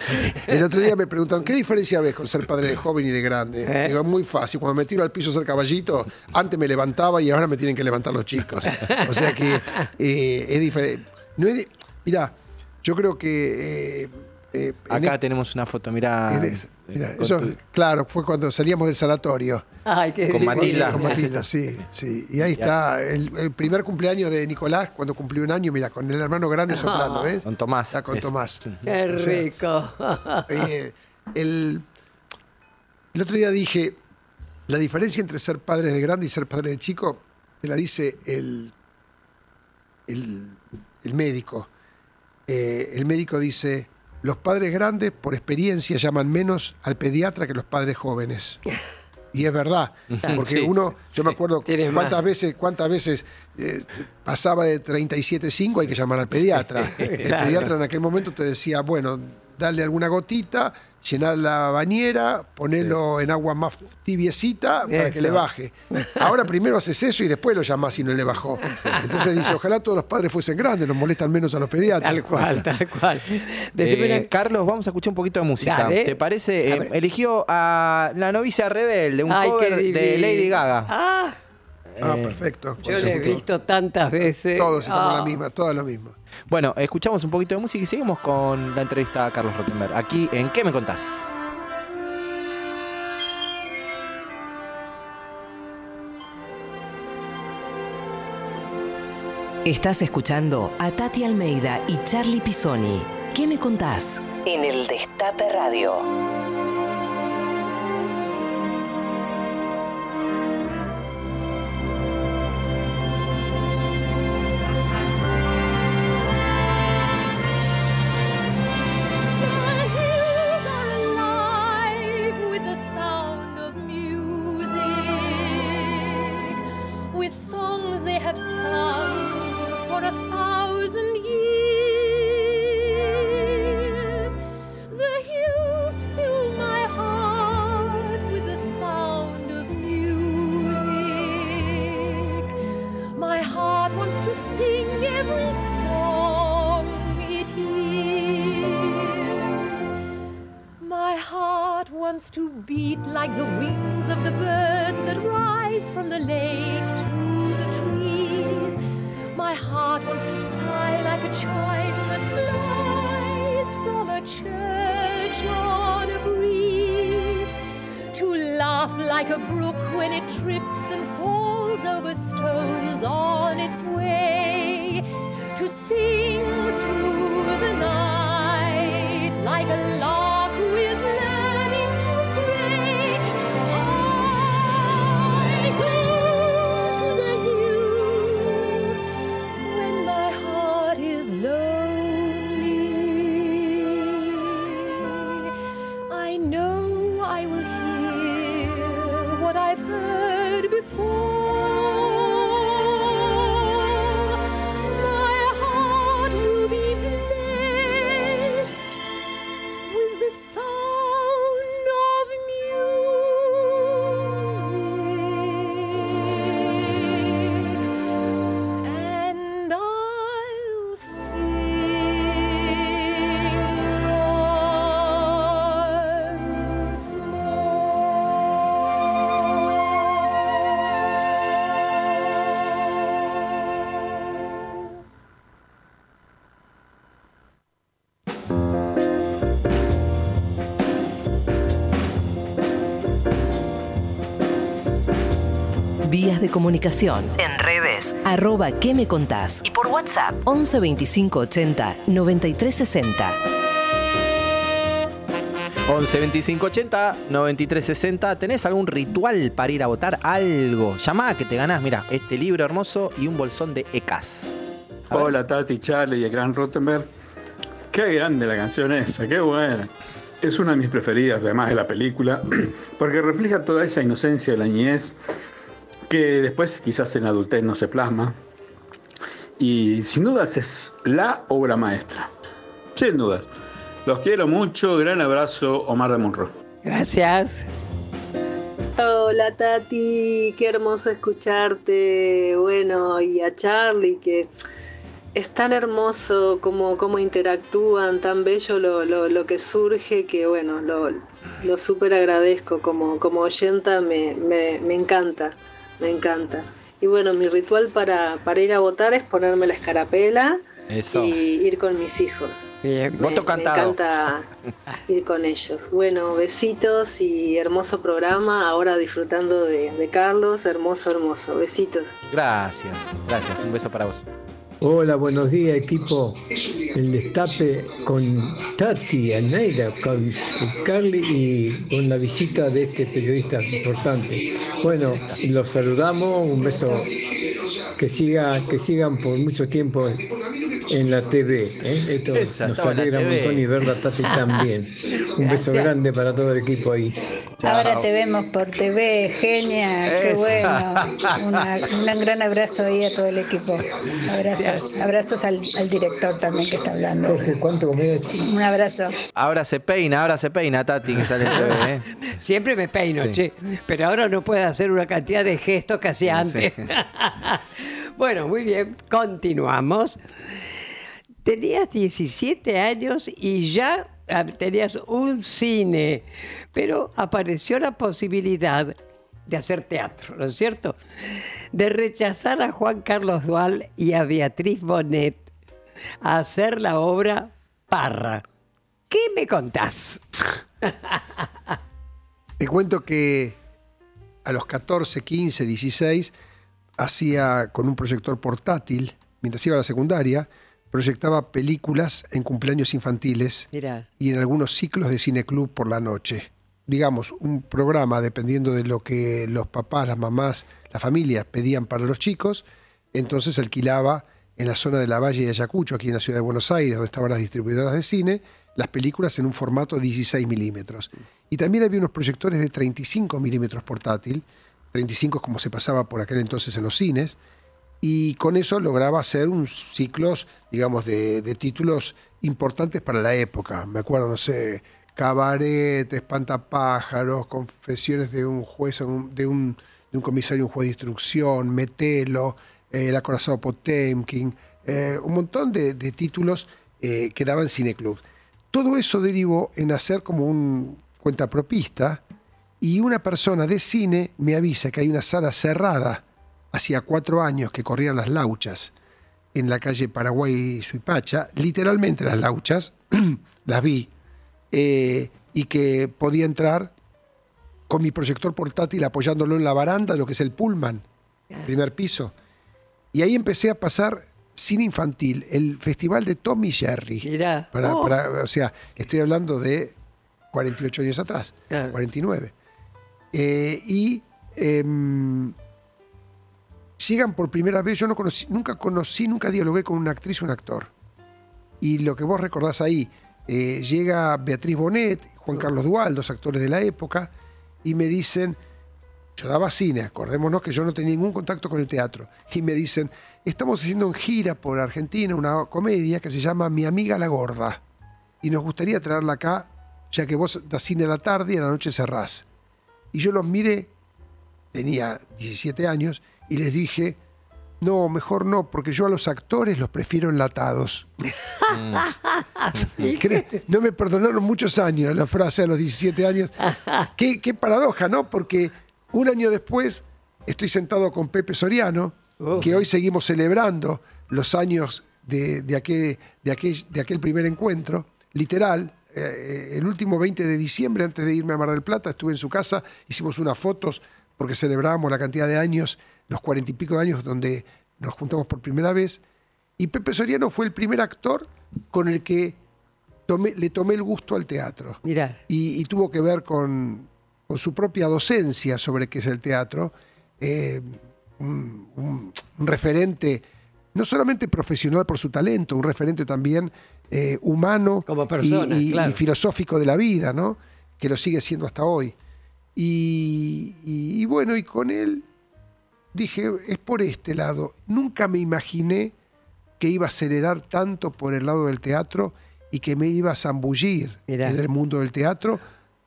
El otro día me preguntaron, ¿qué diferencia ves con ser padre de joven y de grande? ¿Eh? Digo, muy fácil. Cuando me tiro al piso a hacer caballito, antes me levantaba y ahora me tienen que levantar los chicos. O sea que eh, es diferente. No es Mirá, yo creo que... eh, eh, Acá tenemos una foto, mirá. en eh, mirá, con eso, tu- claro, fue cuando salíamos del sanatorio. Ay, qué Con. Matilda. Con Matilda, sí, sí. Y ahí está el, el primer cumpleaños de Nicolás, cuando cumplió un año, mira, con el hermano grande soplando, ¿ves? Con Tomás. Está con Es- Tomás. Qué O sea, rico. eh, el, el otro día dije, la diferencia entre ser padre de grande y ser padre de chico, te la dice el, el, el médico. Eh, el médico dice, los padres grandes por experiencia llaman menos al pediatra que los padres jóvenes. Y es verdad, porque Sí, uno, yo me acuerdo cuántas más. veces, cuántas veces eh, pasaba de 37.5, hay que llamar al pediatra. El Claro. pediatra en aquel momento te decía, bueno, darle alguna gotita, llenar la bañera, ponerlo en agua más tibiecita para que le baje. Ahora primero haces eso y después lo llamás si no le bajó. Entonces dice, ojalá todos los padres fuesen grandes, nos molestan menos a los pediatras. Tal cual, tal cual. Decime Eh, Carlos, vamos a escuchar un poquito de música. Dale. ¿Te parece? A Eh, eligió a La novicia rebelde, un Ay, cover de. Lady Gaga. Ah, Ah, Eh, perfecto. yo le he visto tantas veces. Todos estamos Ah. la misma, todas lo mismo. Bueno, escuchamos un poquito de música y seguimos con la entrevista a Carlos Rottenberg. Aquí en ¿Qué me contás? Estás escuchando a Tati Almeida y Charlie Pisoni. ¿Qué me contás? En el Destape Radio. They have sung for a thousand years. The hills fill my heart with the sound of music. My heart wants to sing every song it hears. My heart wants to beat like the wings of the birds that rise from the lake. My heart wants to sigh like a chime that flies from a church on a breeze. To laugh like a brook when it trips and falls over stones on its way. To sing through the night like a de comunicación. En redes. Arroba ¿Qué me contás? Y por WhatsApp. 11 25 80 93 60. 11 25 80 93 60. ¿Tenés algún ritual para ir a votar? Algo. Llamá que te ganás, mira, este libro hermoso y un bolsón de ECAS. Hola Tati, Charlie y el gran Rottenberg. Qué grande la canción esa, qué buena. Es una de mis preferidas, además de la película, porque refleja toda esa inocencia de la niñez que después quizás en la adultez no se plasma. Y sin dudas es la obra maestra. Sin dudas. Los quiero mucho. Gran abrazo, Omar de Monroe. Gracias. Hola Tati, qué hermoso escucharte. Bueno, y a Charlie, que es tan hermoso como, como interactúan, tan bello lo, lo, lo que surge, que bueno, lo, lo súper agradezco. Como, como oyenta me, me, me encanta, me encanta. Y bueno, mi ritual para, para ir a votar es ponerme la escarapela Eso. y ir con mis hijos. Bien. Me, Voto me encanta ir con ellos. Bueno, besitos y hermoso programa. Ahora disfrutando de, de Carlos. Hermoso, hermoso. Besitos. Gracias, gracias. Un beso para vos. Hola, buenos días equipo. El destape con Tati Almeida, con Carly y con la visita de este periodista importante. Bueno, los saludamos, un beso que siga, que sigan por mucho tiempo en la TV. ¿eh? Esto Esa, nos alegra un montón y verla Tati también. Un beso grande para todo el equipo ahí. Ahora te vemos por TV, genia, qué Esa. bueno. Una- un gran abrazo ahí a todo el equipo. Abrazos, abrazos al, al director también que está hablando. Jorge, ¿cuánto? Un abrazo. Ahora se peina, ahora se peina Tati que sale en TV, ¿eh? Siempre me peino, Sí. che. Pero ahora no puedo hacer una cantidad de gestos que hacía antes. bueno, muy bien, continuamos. Tenías 17 años y ya ah, tenías un cine, pero apareció la posibilidad de hacer teatro, ¿no es cierto? De rechazar a Juan Carlos Dual y a Beatriz Bonet a hacer la obra Parra. ¿Qué me contás? Te cuento que a los 14, 15, 16 hacía con un proyector portátil mientras iba a la secundaria, proyectaba películas en cumpleaños infantiles y en algunos ciclos de cineclub por la noche. Digamos, un programa dependiendo de lo que los papás, las mamás, la familia pedían para los chicos, entonces alquilaba en la zona de la Valle de Ayacucho, aquí en la ciudad de Buenos Aires, donde estaban las distribuidoras de cine, las películas en un formato 16 milímetros. Y también había unos proyectores de 35 milímetros portátil, 35 es como se pasaba por aquel entonces en los cines, y con eso lograba hacer un ciclos, digamos, de, de títulos importantes para la época. Me acuerdo, no sé, Cabaret, Espantapájaros, Confesiones de un juez, de un, de un comisario, un juez de instrucción, Metelo, eh, El acorazado Potemkin, eh, un montón de, de títulos eh, que daban cineclub. Todo eso derivó en hacer como un cuentapropista y una persona de cine me avisa que hay una sala cerrada. Hacía cuatro años que corrían las lauchas en la calle Paraguay Suipacha, literalmente las lauchas, las vi, eh, y que podía entrar con mi proyector portátil apoyándolo en la baranda de lo que es el Pullman, primer piso. Y ahí empecé a pasar cine infantil, el festival de Tommy Jerry. Mirá. Para, Oh. para- o sea, estoy hablando de 48 años atrás, Claro. 49. Eh, y em, llegan por primera vez, yo no conocí, nunca conocí, nunca dialogué con una actriz o un actor. Y lo que vos recordás ahí, eh, llega Beatriz Bonet, Juan Carlos Dual, dos actores de la época, y me dicen, yo daba cine, acordémonos que yo no tenía ningún contacto con el teatro, y me dicen, estamos haciendo en gira por Argentina una comedia que se llama Mi amiga la gorda, y nos gustaría traerla acá, ya que vos das cine a la tarde y a la noche cerrás. Y yo los miré, tenía 17 años, y les dije, no, mejor no, porque yo a los actores los prefiero enlatados. Cre- No me perdonaron muchos años la frase a los 17 años. Qué, qué paradoja, ¿no? Porque un año después estoy sentado con Pepe Soriano, que hoy seguimos celebrando los años de, de aquel, de, aquel, de aquel primer encuentro, literal. eh, el último 20 de diciembre, antes de irme a Mar del Plata, estuve en su casa, hicimos unas fotos porque celebrábamos la cantidad de años, los cuarenta y pico de años donde nos juntamos por primera vez. Y Pepe Soriano fue el primer actor con el que tomé- le tomé el gusto al teatro. Mira. Y, y tuvo que ver con, con su propia docencia sobre qué es el teatro. eh, un, un- un referente, no solamente profesional por su talento, un referente también eh, humano Como persona, y, y- claro. y filosófico de la vida, ¿no? Que lo sigue siendo hasta hoy. Y bueno, y con él dije, es por este lado. Nunca me imaginé que iba a acelerar tanto por el lado del teatro y que me iba a zambullir Mirá. en el mundo del teatro.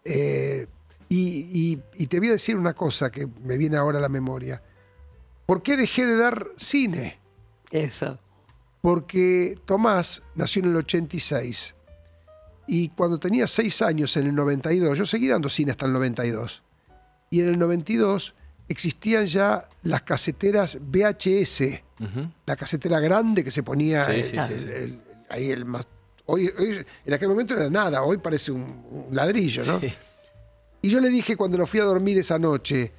Eh, y, y- y te voy a decir una cosa que me viene ahora a la memoria. ¿Por qué dejé de dar cine? Eso. Porque Tomás nació en el 86 y cuando tenía 6 años en el 92, yo seguí dando cine hasta el 92, y en el 92 existían ya las caseteras VHS, la casetera grande que se ponía Sí, el- sí, sí, el- sí. el- ahí el más... Hoy, hoy- en aquel momento no era nada, hoy parece un, un ladrillo, ¿no? Y yo le dije cuando nos fui a dormir esa noche,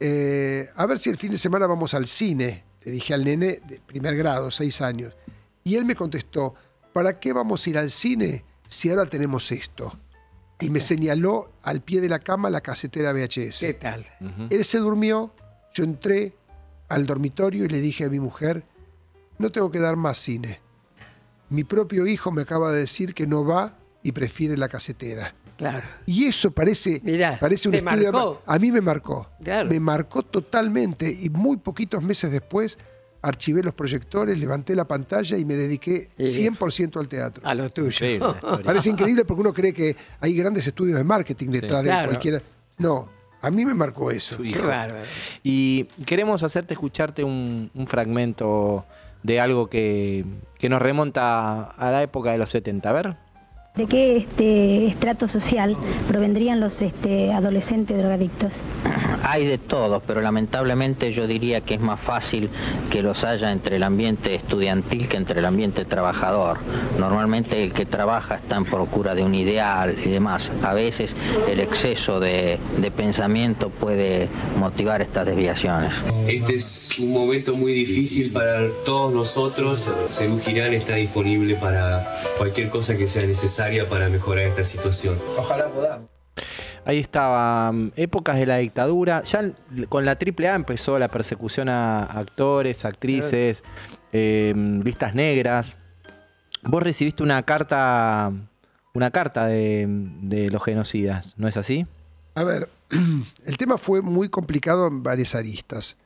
eh, a ver si el fin de semana vamos al cine. Le dije al nene de primer grado, seis años. Y él me contestó, ¿para qué vamos a ir al cine si ahora tenemos esto? Y me señaló al pie de la cama la casetera VHS. ¿Qué tal? Él se durmió, yo entré al dormitorio y le dije a mi mujer, no tengo que dar más cine. Mi propio hijo me acaba de decir que no va y prefiere la casetera. Claro. Y eso parece, parece un estudio. marcó. A mí me marcó. Claro. Me marcó totalmente. Y muy poquitos meses después archivé los proyectores, levanté la pantalla y me dediqué Y- 100% al teatro. A lo tuyo. Increíble. Parece increíble porque uno cree que hay grandes estudios de marketing detrás de Claro. cualquiera. No, a mí me marcó eso. hijo. bárbaro. Y queremos hacerte escucharte un, un fragmento de algo que, que nos remonta a la época de los 70. A ver. ¿De qué este, estrato social provendrían los este, adolescentes drogadictos? hay de todos, pero lamentablemente yo diría que es más fácil que los haya entre el ambiente estudiantil que entre el ambiente trabajador. Normalmente el que trabaja está en procura de un ideal y demás. A veces el exceso de, de pensamiento puede motivar estas desviaciones. Este es un momento muy difícil para todos nosotros. Según Girán está disponible para cualquier cosa que sea necesaria para mejorar esta situación. Ojalá podamos. Ahí estaba, mm, épocas de la dictadura. Ya con la AAA empezó la persecución a actores, actrices, eh, listas negras. Vos recibiste una carta, una carta de, de los genocidas, ¿no es así? A ver, el tema fue muy complicado en varias aristas.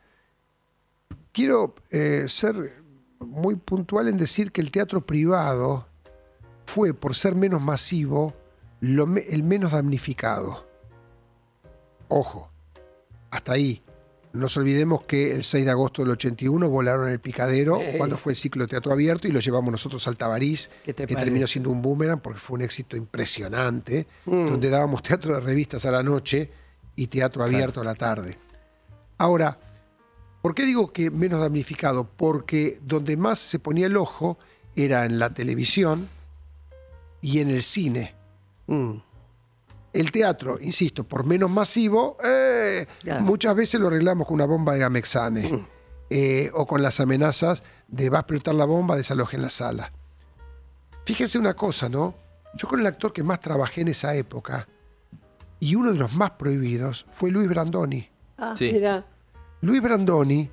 Quiero eh, ser muy puntual en decir que el teatro privado fue, por ser menos masivo, lo me- el menos damnificado. Ojo, hasta ahí. No nos olvidemos que el 6 de agosto del 81 volaron el picadero cuando fue el ciclo de teatro abierto y lo llevamos nosotros al Tabarís, ¿Qué te que parece? terminó siendo un boomerang porque fue un éxito impresionante, Mm. donde dábamos teatro de revistas a la noche y teatro abierto a la tarde. Ahora, ¿por qué digo que menos damnificado? Porque donde más se ponía el ojo era en la televisión y en el cine. Mm. El teatro, insisto, por menos masivo, eh, Claro. muchas veces lo arreglamos con una bomba de Gamexane eh, o con las amenazas de va a explotar la bomba, desalojen la sala. Fíjense una cosa, ¿no? Yo con el actor que más trabajé en esa época y uno de los más prohibidos fue Luis Brandoni. Ah, Sí. mira, Luis Brandoni,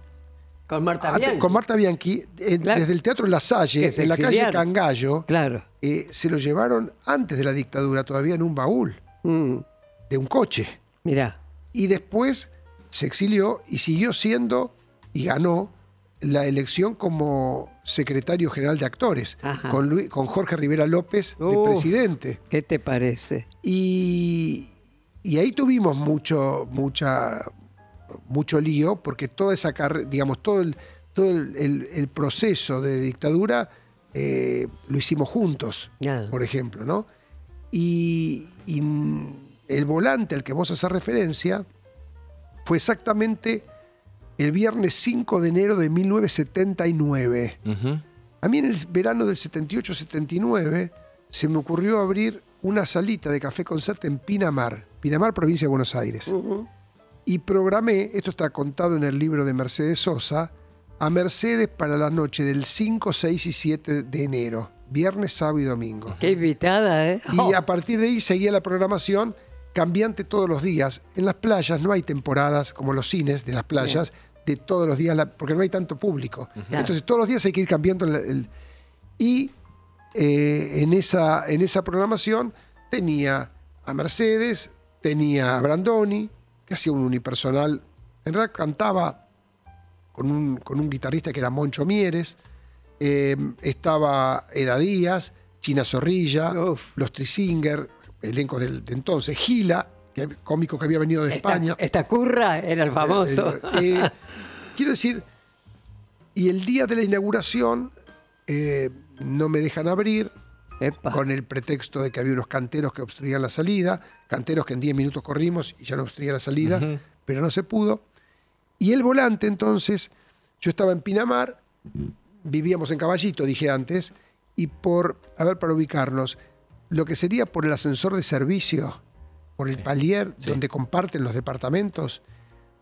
con Marta ante- Bianchi. con Marta Bianchi, en- Claro. desde el Teatro La Salle, en la calle. Cangallo, Claro. eh, se lo llevaron antes de la dictadura, todavía en un baúl Mm, de un coche. mira, y después se exilió y siguió siendo y ganó la elección como secretario general de actores Ajá. con, Luis- con Jorge Rivera López de Uf. presidente. ¿qué te parece? Y, y ahí tuvimos mucho, mucha, mucho lío porque toda esa carrera, digamos, todo el, todo el, el- el proceso de dictadura eh, lo hicimos juntos, por ejemplo, ¿no? Y, y, el volante al que vos haces referencia fue exactamente el viernes 5 de enero de 1979. Ujú. A mí en el verano del 78-79 se me ocurrió abrir una salita de café concert en Pinamar, Pinamar, provincia de Buenos Aires. Y programé, esto está contado en el libro de Mercedes Sosa, a Mercedes para la noche del 5, 6 y 7 de enero, viernes, sábado y domingo. Qué invitada, ¿eh? Y a partir de ahí seguía la programación cambiante todos los días. En las playas no hay temporadas como los cines de las playas de todos los días, la- porque no hay tanto público. Entonces todos los días hay que ir cambiando. el- el- y eh, en, esa, en esa programación tenía a Mercedes, tenía a Brandoni, que hacía un unipersonal. En realidad cantaba con un, con un guitarrista que era Moncho Mieres. Eh, estaba Eda Díaz, China Zorrilla, los Trisinger, elencos del- de entonces, Gila, que, cómico que había venido de Esta, España. esta curra era el famoso. Eh, eh, quiero decir, y el día de la inauguración eh, no me dejan abrir con el pretexto de que había unos canteros que obstruían la salida, canteros que en 10 minutos corrimos y ya no obstruían la salida, pero no se pudo. Y el volante entonces, yo estaba en Pinamar, vivíamos en Caballito, dije antes, y por, a ver, para ubicarnos, lo que sería por el ascensor de servicio, por el palier donde comparten los departamentos,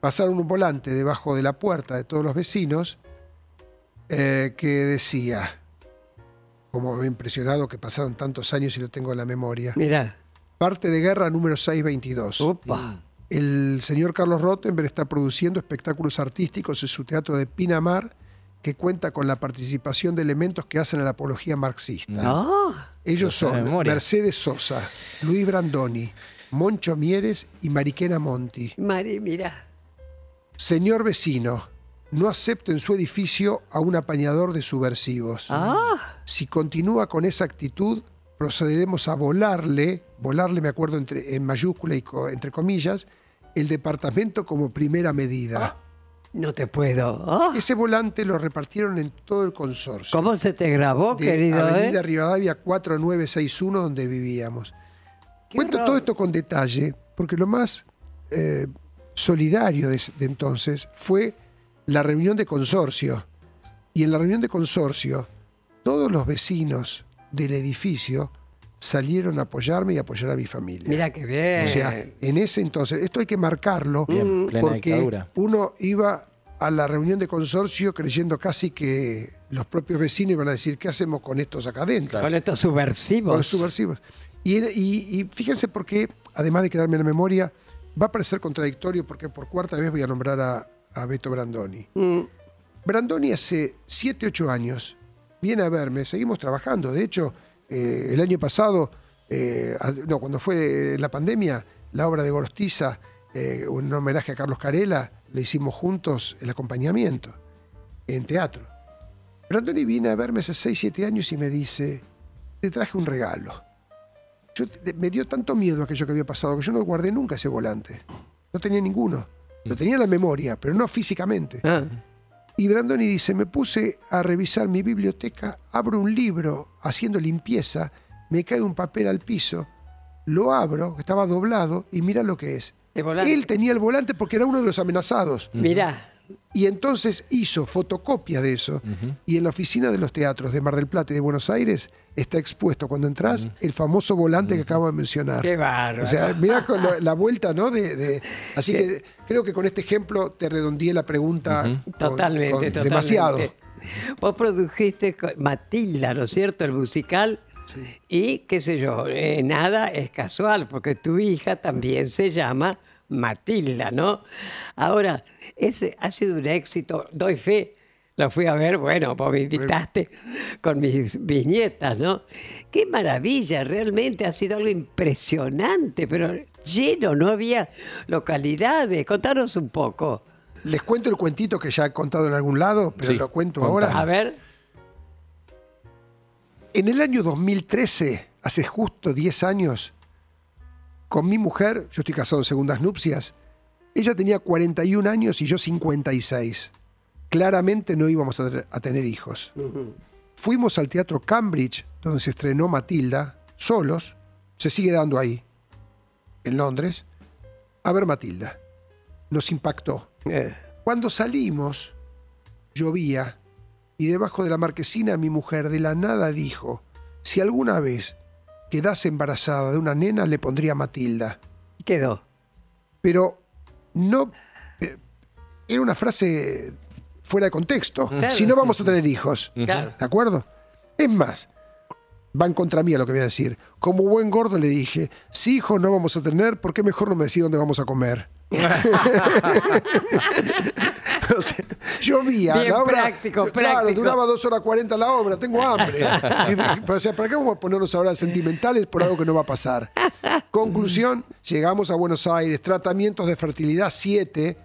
pasaron un volante debajo de la puerta de todos los vecinos eh, que decía, como me ha impresionado que pasaron tantos años y lo tengo en la memoria, Mira, parte de guerra número 622. opa. El señor Carlos Rottenberg está produciendo espectáculos artísticos en su teatro de Pinamar que cuenta con la participación de elementos que hacen a la apología marxista. Ah, Ellos son. Mercedes Sosa, Luis Brandoni, Moncho Mieres y Mariquena Monti. Mari, mira. Señor vecino, no acepto en su edificio a un apañador de subversivos. Ah, Si continúa con esa actitud, procederemos a volarle, volarle me acuerdo entre, en mayúscula y co- entre comillas, el departamento como primera medida. no te puedo. Ah, Ese volante lo repartieron en todo el consorcio. ¿Cómo se te grabó, de querido? Avenida eh? Rivadavia 4961, donde vivíamos. Qué Cuento horror. todo esto con detalle, porque lo más eh, solidario de, de entonces fue la reunión de consorcio. Y en la reunión de consorcio, todos los vecinos del edificio salieron a apoyarme y apoyar a mi familia. Mira qué bien. O sea, en ese entonces, esto hay que marcarlo Bien, porque uno iba a la reunión de consorcio creyendo casi que los propios vecinos iban a decir, ¿qué hacemos con estos acá adentro? Con estos subversivos. Con los subversivos. Y, y- y fíjense porque, además de quedarme en la memoria, va a parecer contradictorio porque por cuarta vez voy a nombrar a, a Beto Brandoni. Mm. Brandoni hace 7, 8 años viene a verme, seguimos trabajando. De hecho, eh, el año pasado, eh, no, cuando fue la pandemia, la obra de Gorostiza, eh, un homenaje a Carlos Carela, lo hicimos juntos el acompañamiento en teatro. Brandoni viene a verme hace 6, 7 años y me dice, te traje un regalo. Yo, me dio tanto miedo aquello que había pasado que yo no guardé nunca ese volante. No tenía ninguno. Lo tenía en la memoria, pero no físicamente. Ah, Y Brandoni dice, me puse a revisar mi biblioteca, abro un libro haciendo limpieza, me cae un papel al piso, lo abro, estaba doblado, y mira lo que es. Él tenía el volante porque era uno de los amenazados. Mirá. Y entonces hizo fotocopia de eso. Y en la oficina de los teatros de Mar del Plata y de Buenos Aires está expuesto cuando entras el famoso volante que acabo de mencionar. Qué bárbaro. O sea, mirá con lo- la vuelta, ¿no? De, de- así que creo que con este ejemplo te redondeé la pregunta. con- Totalmente, con totalmente. Demasiado. Vos produjiste Matilda, ¿no es cierto? El musical. Y qué sé yo, eh, nada es casual, porque tu hija también se llama Matilda, ¿no? Ahora, ese ha sido un éxito, doy fe. Lo fui a ver, bueno, vos me invitaste con mis viñetas, ¿no? Qué maravilla, realmente ha sido algo impresionante, pero lleno, no había localidades. Contanos un poco. Les cuento el cuentito que ya he contado en algún lado, pero Sí, lo cuento contanos. ahora. A ver, En el año 2013, hace justo 10 años, con mi mujer, yo estoy casado en segundas nupcias, ella tenía 41 años y yo 56. Claramente no íbamos a, tener- hijos. Fuimos al Teatro Cambridge, donde se estrenó Matilda, solos, se sigue dando ahí, en Londres, a ver Matilda. Nos impactó. eh, Cuando salimos, llovía y debajo de la marquesina mi mujer de la nada dijo, si alguna vez quedase embarazada de una nena le pondría Matilda. quedó. Pero no... eh, Era una frase fuera de contexto. Claro. Si no vamos a tener hijos. Claro. ¿De acuerdo? Es más, va en contra mía lo que voy a decir. Como buen gordo le dije, si hijos no vamos a tener, ¿por qué mejor no me decís dónde vamos a comer? O sea, llovía, Bien la obra. práctico, claro, práctico. duraba dos horas 40 la obra, tengo hambre. Y, o sea, ¿para qué vamos a ponernos ahora sentimentales por algo que no va a pasar? Conclusión, llegamos a Buenos Aires, tratamientos de fertilidad 7,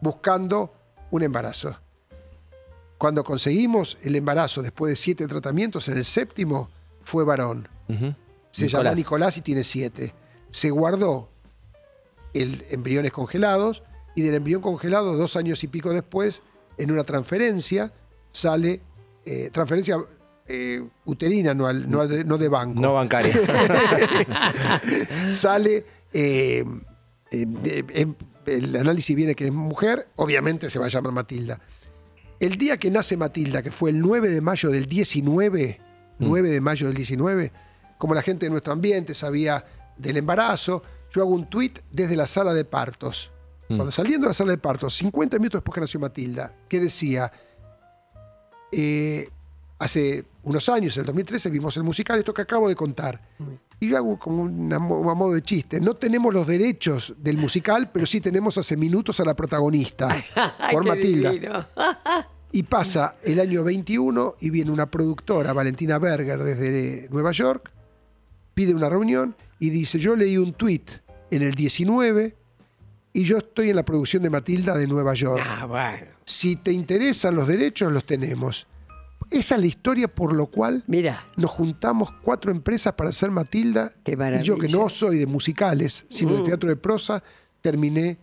buscando un embarazo. Cuando conseguimos el embarazo después de siete tratamientos, en el séptimo fue varón. Se llama Nicolás. Nicolás y tiene siete. Se guardó el embriones congelados y del embrión congelado dos años y pico después, en una transferencia, sale, eh, transferencia eh, uterina, no, al- no de, no de banco. No bancaria. sale, eh, el análisis viene que es mujer, obviamente se va a llamar Matilda. El día que nace Matilda, que fue el 9 de mayo del 19, 9 de mayo del 19, como la gente de nuestro ambiente sabía del embarazo, yo hago un tuit desde la sala de partos. Cuando saliendo de la sala de partos, 50 minutos después que nació Matilda, que decía, eh, hace unos años, en el 2013, vimos el musical, esto que acabo de contar. Y yo hago como una a modo de chiste. No tenemos los derechos del musical, pero sí tenemos hace minutos a la protagonista, por Matilda. Y pasa el año 21 y viene una productora, Valentina Berger, desde Nueva York, pide una reunión y dice, yo leí un tuit en el 19 y yo estoy en la producción de Matilda de Nueva York. Ah, bueno. Si te interesan los derechos, los tenemos. Esa es la historia por lo cual Mira, nos juntamos cuatro empresas para hacer Matilda. Qué y yo, que no soy de musicales, sino de Mm. teatro de prosa, terminé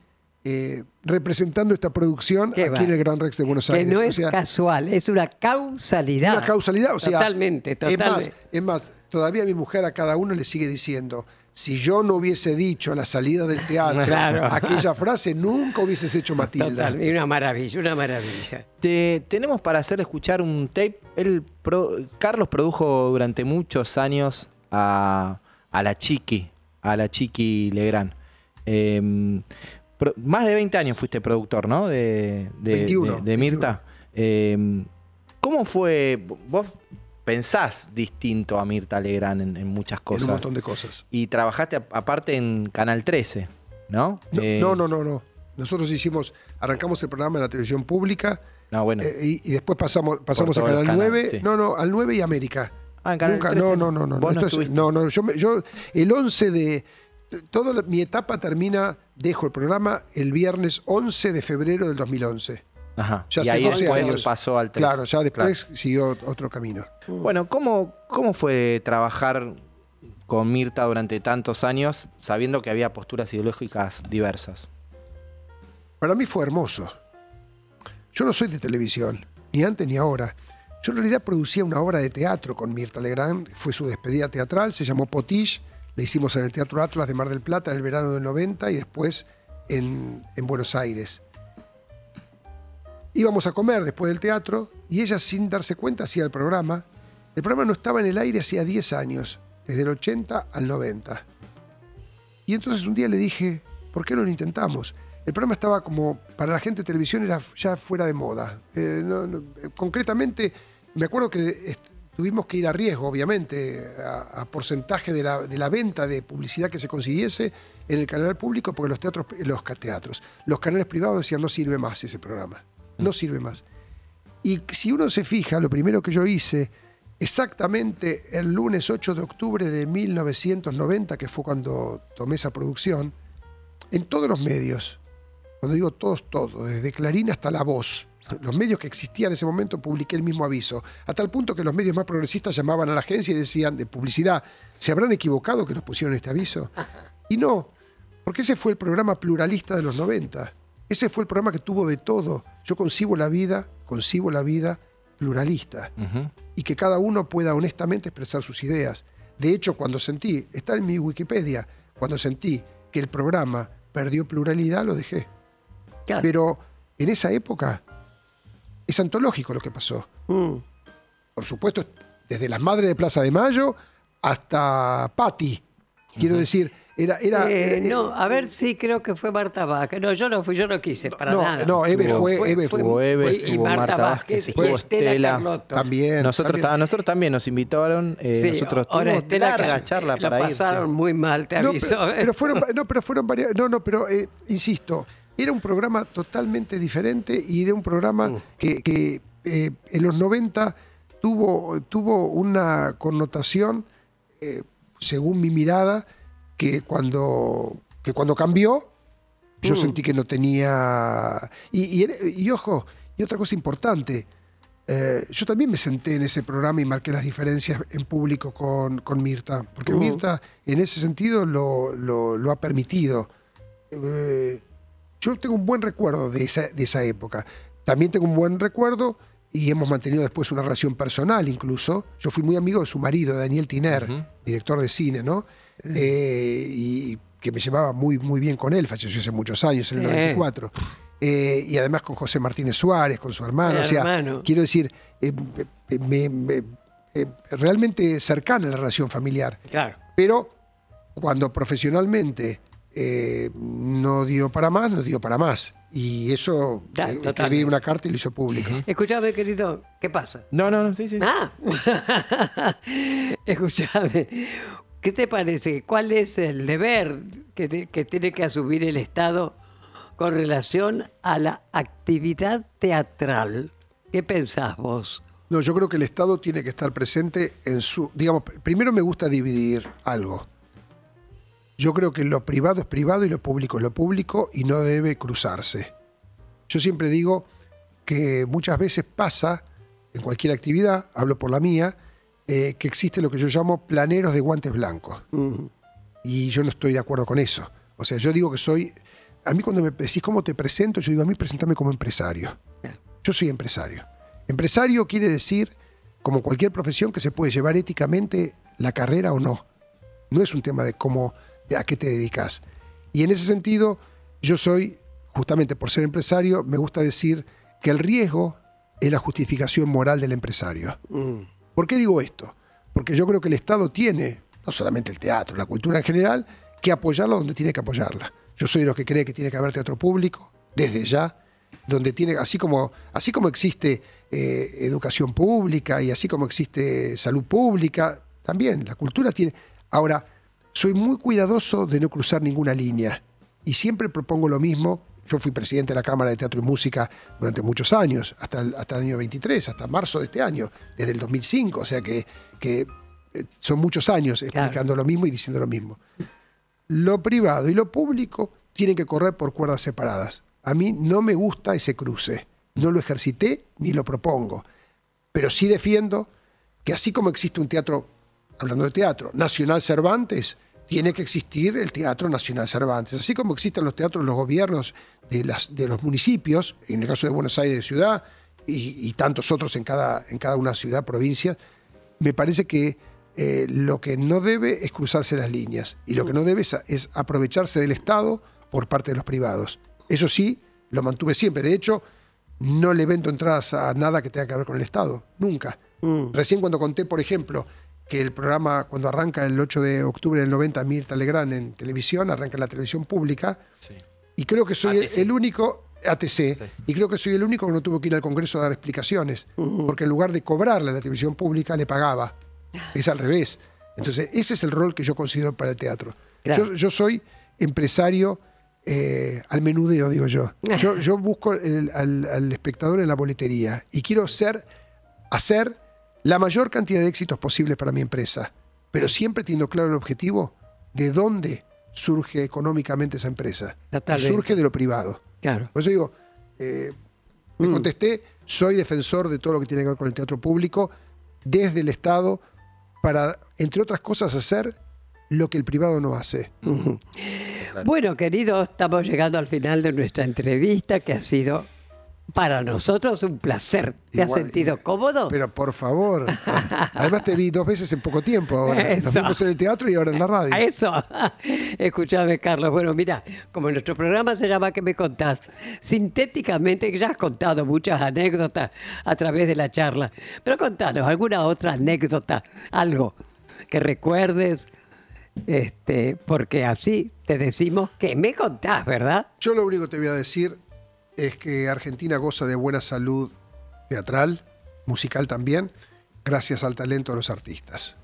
eh, representando esta producción Qué aquí en el Gran Rex de Buenos que Aires. no O es casual, es una causalidad. una causalidad, o sea, Totalmente, Es más, totalmente. es más, todavía mi mujer a cada uno le sigue diciendo, si yo no hubiese dicho a la salida del teatro Claro. aquella frase, nunca hubieses hecho Matilda. Total, una maravilla, una maravilla. Te- tenemos para hacer escuchar un tape. Pro- Carlos produjo durante muchos años a, a la Chiqui, a la Chiqui Legrand. Eh, pro- más de 20 años fuiste productor, ¿no? De, de, 21, de- de Mirta. Eh, ¿Cómo fue? Vos pensás distinto a Mirta Legrand en, en muchas En cosas. un montón de cosas. Y trabajaste a- aparte en Canal 13, ¿no? No, Eh, no, no, no, no. Nosotros hicimos, arrancamos el programa en la televisión pública No, bueno. eh, y, y después pasamos, pasamos a Canal canales, 9. sí. No, no, al 9 y América. Ah, en Canal Nunca, 13 no, no, no, no. no Esto es- no, no, yo, yo el 11 de toda la- mi etapa termina, dejo el programa el viernes 11 de febrero del 2011. Ajá. Ya y hace ahí 12 después años. pasó al 13. Claro, ya después siguió otro camino. Bueno, ¿cómo, ¿cómo fue trabajar con Mirta durante tantos años sabiendo que había posturas ideológicas diversas? Para mí fue hermoso. Yo no soy de televisión, ni antes ni ahora. Yo en realidad producía una obra de teatro con Mirta Legrand, fue su despedida teatral, se llamó Potiche, la hicimos en el Teatro Atlas de Mar del Plata en el verano del 90 y después en, en Buenos Aires. Íbamos a comer después del teatro y ella sin darse cuenta hacía el programa. El programa no estaba en el aire hacía 10 años, desde el 80 al 90. Y entonces un día le dije, ¿por qué no lo intentamos? El programa estaba como, para la gente de televisión era ya fuera de moda. Eh, no- no- concretamente, me acuerdo que tuvimos que ir a riesgo, obviamente, a, a porcentaje de la, de la venta de publicidad que se consiguiese en el canal público, porque los teatros, los teatros, los canales privados decían no sirve más ese programa, no sirve más. Y si uno se fija, lo primero que yo hice, exactamente el lunes 8 de octubre de 1990, que fue cuando tomé esa producción, en todos los medios, cuando digo todos, todos, desde Clarín hasta La Voz, los medios que existían en ese momento publiqué el mismo aviso, a tal punto que los medios más progresistas llamaban a la agencia y decían de publicidad, ¿se habrán equivocado que nos pusieron este aviso? Y no, porque ese fue el programa pluralista de los 90. Ese fue el programa que tuvo de todo. Yo concibo la vida, concibo la vida pluralista y que cada uno pueda honestamente expresar sus ideas. De hecho, cuando sentí, está en mi Wikipedia, cuando sentí que el programa perdió pluralidad, lo dejé. Pero en esa época es antológico lo que pasó. Mm. Por supuesto, desde las madres de Plaza de Mayo hasta Patti. Quiero decir, era... era Eh, eh, no, a ver, sí, creo que fue Marta Vázquez. No, yo no fui, yo no quise, para no, nada. no, Eve Estuvo- fue, Eve fue- fue. Estuvo Eve, y- Marta Marta Vázquez Vázquez, y estuvo Estela. Carlotto. También. Nosotros, también. ta- nosotros también nos invitaron. eh, Sí, nosotros ahora tuvimos Estela larga que- charla lo para ir. pasaron muy mal, te No, aviso. pero, pero fueron, no, pero fueron varias. No, no, pero eh, insisto, era un programa totalmente diferente y era un programa Mm. que, que, eh, en los 90 tuvo, tuvo una connotación, eh, según mi mirada, que cuando, que cuando cambió, yo Mm. sentí que no tenía. Y, y era- y ojo, y otra cosa importante. eh, yo también me senté en ese programa y marqué las diferencias en público con, con Mirta, porque Mm. Mirta en ese sentido lo, lo- lo ha permitido. Eh, yo tengo un buen recuerdo de esa, de esa época. También tengo un buen recuerdo y hemos mantenido después una relación personal incluso. Yo fui muy amigo de su marido, Daniel Tiner, director de cine, ¿no? Eh, y que me llevaba muy, muy bien con él, falleció hace muchos años, en el Sí. 94. Eh, y además con José Martínez Suárez, con su hermano. El o sea, hermano. quiero decir, eh, eh, me- me- eh, realmente cercana la relación familiar. Claro. Pero cuando profesionalmente eh, no dio para más, no dio para más. Y eso eh, totalmente. escribí una carta y lo hizo público. Escuchame, querido, ¿qué pasa? No, no, no, sí, sí. Ah, escúchame. ¿Qué te parece? ¿Cuál es el deber que, que tiene que asumir el Estado con relación a la actividad teatral? ¿Qué pensás vos? No, yo creo que el Estado tiene que estar presente en su. Digamos, primero me gusta dividir algo. Yo creo que lo privado es privado y lo público es lo público y no debe cruzarse. Yo siempre digo que muchas veces pasa en cualquier actividad, hablo por la mía, eh, que existe lo que yo llamo planeros de guantes blancos. Y yo no estoy de acuerdo con eso. O sea, yo digo que soy. A mí, cuando me decís cómo te presento, yo digo a mí presentame como empresario. Yo soy empresario. Empresario quiere decir, como cualquier profesión, que se puede llevar éticamente la carrera o no. no es un tema de cómo, de a qué te dedicas. Y en ese sentido, yo soy, justamente por ser empresario, me gusta decir que el riesgo es la justificación moral del empresario. Mm. ¿Por qué digo esto? Porque yo creo que el Estado tiene, no solamente el teatro, la cultura en general, que apoyarla donde tiene que apoyarla. Yo soy de los que cree que tiene que haber teatro público, desde ya, donde tiene, así como, así como existe eh, educación pública y así como existe salud pública, también la cultura tiene. Ahora, soy muy cuidadoso de no cruzar ninguna línea y siempre propongo lo mismo. Yo fui presidente de la Cámara de Teatro y Música durante muchos años, hasta el, hasta el año 23, hasta marzo de este año, desde el 2005, o sea que, que eh, son muchos años explicando lo mismo y diciendo lo mismo. Lo privado y lo público tienen que correr por cuerdas separadas. A mí no me gusta ese cruce. No lo ejercité ni lo propongo. Pero sí defiendo que así como existe un teatro, hablando de teatro, Nacional Cervantes, tiene que existir el Teatro Nacional Cervantes. Así como existen los teatros de los gobiernos de, las, de los municipios, en el caso de Buenos Aires de ciudad, y, y tantos otros en cada, en cada una ciudad, provincia, me parece que eh, lo que no debe es cruzarse las líneas y lo que no debe es, es aprovecharse del Estado por parte de los privados. Eso sí, lo mantuve siempre. De hecho, no le vendo entradas a nada que tenga que ver con el Estado, nunca. Recién cuando conté, por ejemplo, que el programa, cuando arranca el 8 de octubre del 90, Mirta Legrand en televisión, arranca en la televisión pública, y creo que soy el, ATC. el único, ATC, y creo que soy el único que no tuvo que ir al Congreso a dar explicaciones, porque en lugar de cobrarle a la televisión pública, le pagaba. Es al revés. Entonces, ese es el rol que yo considero para el teatro. Claro. Yo, yo soy empresario eh, al menudeo, digo yo. Yo, yo busco el- al, al espectador en la boletería y quiero ser, hacer la mayor cantidad de éxitos posibles para mi empresa, pero siempre teniendo claro el objetivo de dónde surge económicamente esa empresa. Totalmente. Surge de lo privado. Claro. Por eso digo, eh, te contesté, soy defensor de todo lo que tiene que ver con el teatro público, desde el Estado, para, entre otras cosas, hacer lo que el privado no hace. Bueno, queridos, estamos llegando al final de nuestra entrevista que ha sido para nosotros un placer. ¿Te has sentido cómodo? Pero por favor. Además te vi dos veces en poco tiempo ahora. Eso. Nos vimos en el teatro y ahora en la radio. Eso. Escúchame, Carlos. Bueno, mira, como nuestro programa se llama ¿Qué me contás? Sintéticamente, ya has contado muchas anécdotas a través de la charla. Pero contanos alguna otra anécdota, algo que recuerdes, este, porque así te decimos que me contás, ¿verdad? Yo lo único que te voy a decir es que Argentina goza de buena salud teatral, musical también, gracias al talento de los artistas.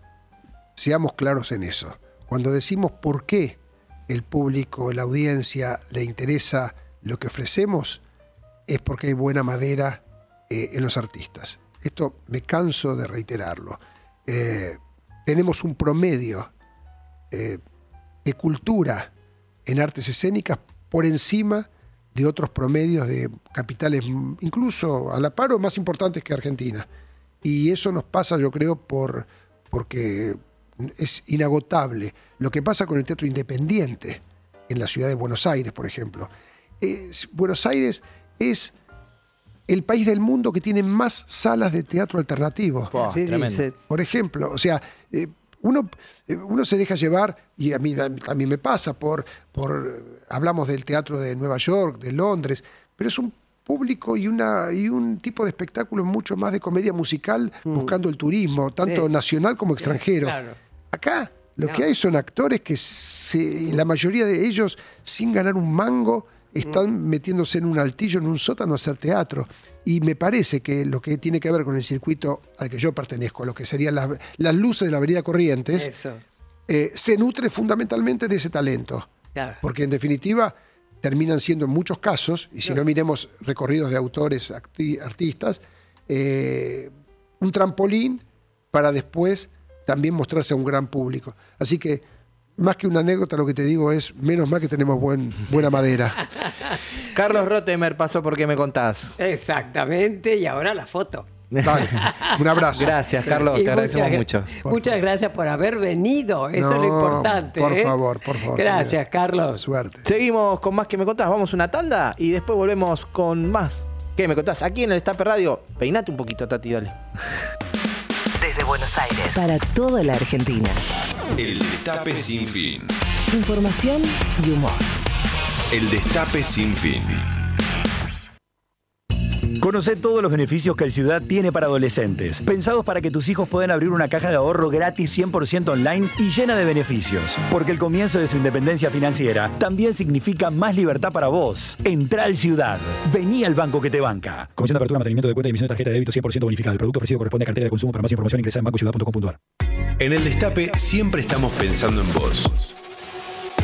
Seamos claros en eso. Cuando decimos por qué el público, la audiencia le interesa lo que ofrecemos, es porque hay buena madera eh, en los artistas. Esto me canso de reiterarlo. Eh, tenemos un promedio eh, de cultura en artes escénicas por encima de otros promedios de capitales, incluso a la par o más importantes que Argentina. Y eso nos pasa, yo creo, por, porque es inagotable. Lo que pasa con el teatro independiente en la ciudad de Buenos Aires, por ejemplo. Es- Buenos Aires es el país del mundo que tiene más salas de teatro alternativo. Por ejemplo, o sea, eh, uno, eh, uno se deja llevar, y a mí a mí me pasa, por, por eh, hablamos del teatro de Nueva York, de Londres, pero es un público y, una, y un tipo de espectáculo mucho más de comedia musical buscando el turismo, tanto Sí. nacional como extranjero. Claro. Acá lo No. que hay son actores que se- la mayoría de ellos, sin ganar un mango, están metiéndose en un altillo, en un sótano a hacer teatro. Y me parece que lo que tiene que ver con el circuito al que yo pertenezco, lo que serían las, las luces de la Avenida Corrientes, eh, se nutre fundamentalmente de ese talento. Claro. Porque en definitiva terminan siendo en muchos casos, y si no miremos recorridos de autores, artistas, eh, un trampolín para después también mostrarse a un gran público. Así que, más que una anécdota, lo que te digo es, menos mal que tenemos buen, buena madera. Carlos Rotemer pasó por qué me contás. Exactamente, y ahora la foto. Dale, un abrazo. Gracias, Carlos, Y te agradecemos muchas mucho. Muchas gracias por haber venido, eso es lo importante. por ¿eh? favor, por favor. Gracias, Carlos. Suerte. Seguimos con más que me contás. Vamos a una tanda y después volvemos con más. ¿Qué me contás? Aquí en el Destape Radio. Peinate un poquito, Tati, dale. Desde Buenos Aires. Para toda la Argentina. El Destape Sin Fin. Información y humor. El Destape Sin Fin. Conoce todos los beneficios que el Ciudad tiene para adolescentes, pensados para que tus hijos puedan abrir una caja de ahorro gratis 100% online y llena de beneficios. Porque el comienzo de su independencia financiera también significa más libertad para vos. Entra al Ciudad. Vení al banco que te banca. Comisión de apertura, mantenimiento de cuenta y emisión de tarjeta de débito 100% bonificada. El producto ofrecido corresponde a cartera de consumo. Para más información ingresa en bancociudad.com.ar. En el Destape siempre estamos pensando en vos.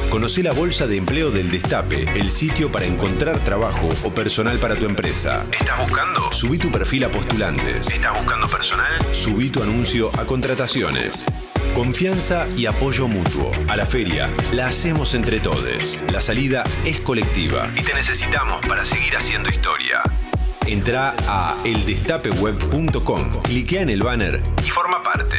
Conoce la Bolsa de Empleo del Destape, el sitio para encontrar trabajo o personal para tu empresa. ¿Estás buscando? Subí tu perfil a postulantes. ¿Estás buscando personal? Subí tu anuncio a contrataciones. Confianza y apoyo mutuo. A la feria la hacemos entre todos. La salida es colectiva y te necesitamos para seguir haciendo historia. Entra a eldestapeweb.com, cliquea en el banner y forma parte.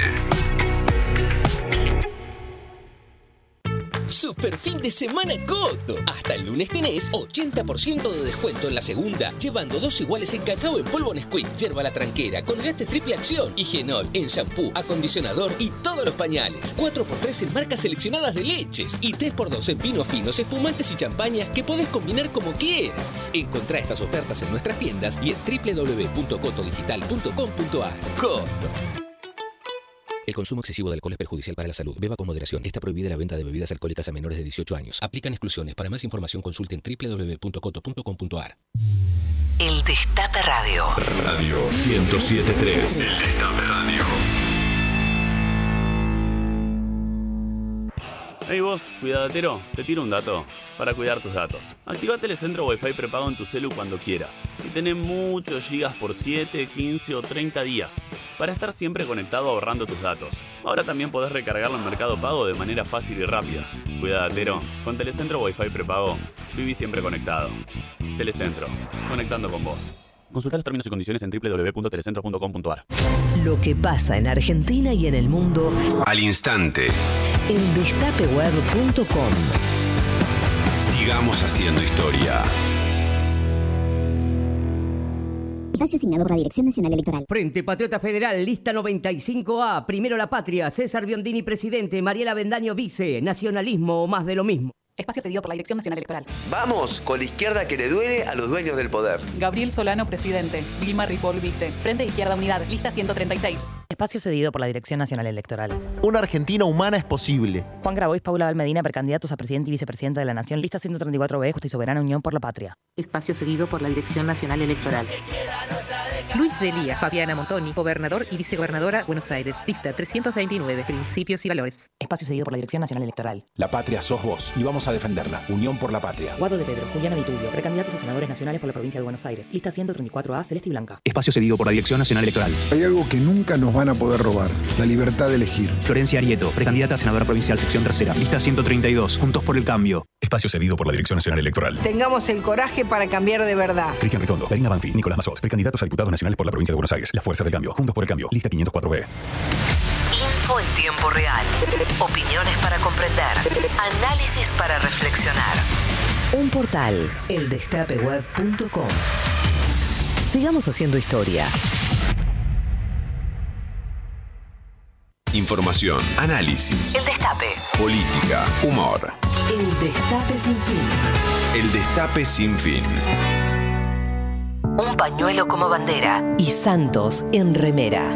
Super fin de semana Coto. Hasta el lunes tenés 80% de descuento en la segunda, llevando dos iguales en cacao en polvo Nesquik, yerba la tranquera, colgate triple acción y genol en shampoo, acondicionador y todos los pañales. 4x3 en marcas seleccionadas de leches y 3x2 en vinos finos, espumantes y champañas que podés combinar como quieras. Encontrá estas ofertas en nuestras tiendas y en www.cotodigital.com.ar. Coto. El consumo excesivo de alcohol es perjudicial para la salud. Beba con moderación. Está prohibida la venta de bebidas alcohólicas a menores de 18 años. Aplican exclusiones. Para más información consulte en www.coto.com.ar. El Destape Radio. Radio 1073. El Destape Radio. Hey vos, cuidadatero, te tiro un dato para cuidar tus datos. Activa Telecentro Wi-Fi prepago en tu celu cuando quieras y tenés muchos gigas por 7, 15 o 30 días para estar siempre conectado ahorrando tus datos. Ahora también podés recargarlo en Mercado Pago de manera fácil y rápida. Cuidadatero, con Telecentro Wi-Fi prepago, viví siempre conectado. Telecentro, conectando con vos. Consulta los términos y condiciones en www.telecentro.com.ar. Lo que pasa en Argentina y en el mundo. Al instante. Eldestapeweb.com. Sigamos haciendo historia. Espacio asignado por la Dirección Nacional Electoral. Frente Patriota Federal, lista 95A. Primero la patria. César Biondini, presidente. Mariela Bendaño, vice. Nacionalismo o más de lo mismo. Espacio cedido por la Dirección Nacional Electoral. Vamos con la izquierda que le duele a los dueños del poder. Gabriel Solano, presidente. Vilma Ripoll, vice. Frente de Izquierda Unidad, lista 136. Espacio cedido por la Dirección Nacional Electoral. Una Argentina humana es posible. Juan Grabois, Paula Valmedina, precandidatos a presidente y vicepresidenta de la Nación, lista 134B, Justa y Soberana Unión por la Patria. Espacio cedido por la Dirección Nacional Electoral. Luis Delía, Fabiana Montoni, gobernador y vicegobernadora Buenos Aires, lista 329, principios y valores. Espacio cedido por la Dirección Nacional Electoral. La patria sos vos y vamos a defenderla. Unión por la patria. Guado de Pedro, Juliana Vitulio, precandidatos a senadores nacionales por la provincia de Buenos Aires, lista 134A, Celeste y Blanca. Espacio cedido por la Dirección Nacional Electoral. Hay algo que nunca nos van a poder robar, la libertad de elegir. Florencia Arieto, precandidata a senadora provincial, sección tercera, lista 132, Juntos por el Cambio. Espacio cedido por la Dirección Nacional Electoral. Tengamos el coraje para cambiar de verdad. Cristian Ritondo, Karina Banfi, Nicolás Mazot, precandidatos a diputados nacionales por la provincia de Buenos Aires. La Fuerza del Cambio, Juntos por el Cambio, lista 504B. Info en tiempo real. Opiniones para comprender. Análisis para reflexionar. Un portal. Eldestapeweb.com. Sigamos haciendo historia. Información, análisis, El Destape. política, humor. El Destape sin fin. El Destape Sin Fin. Un pañuelo como bandera y Santos en remera.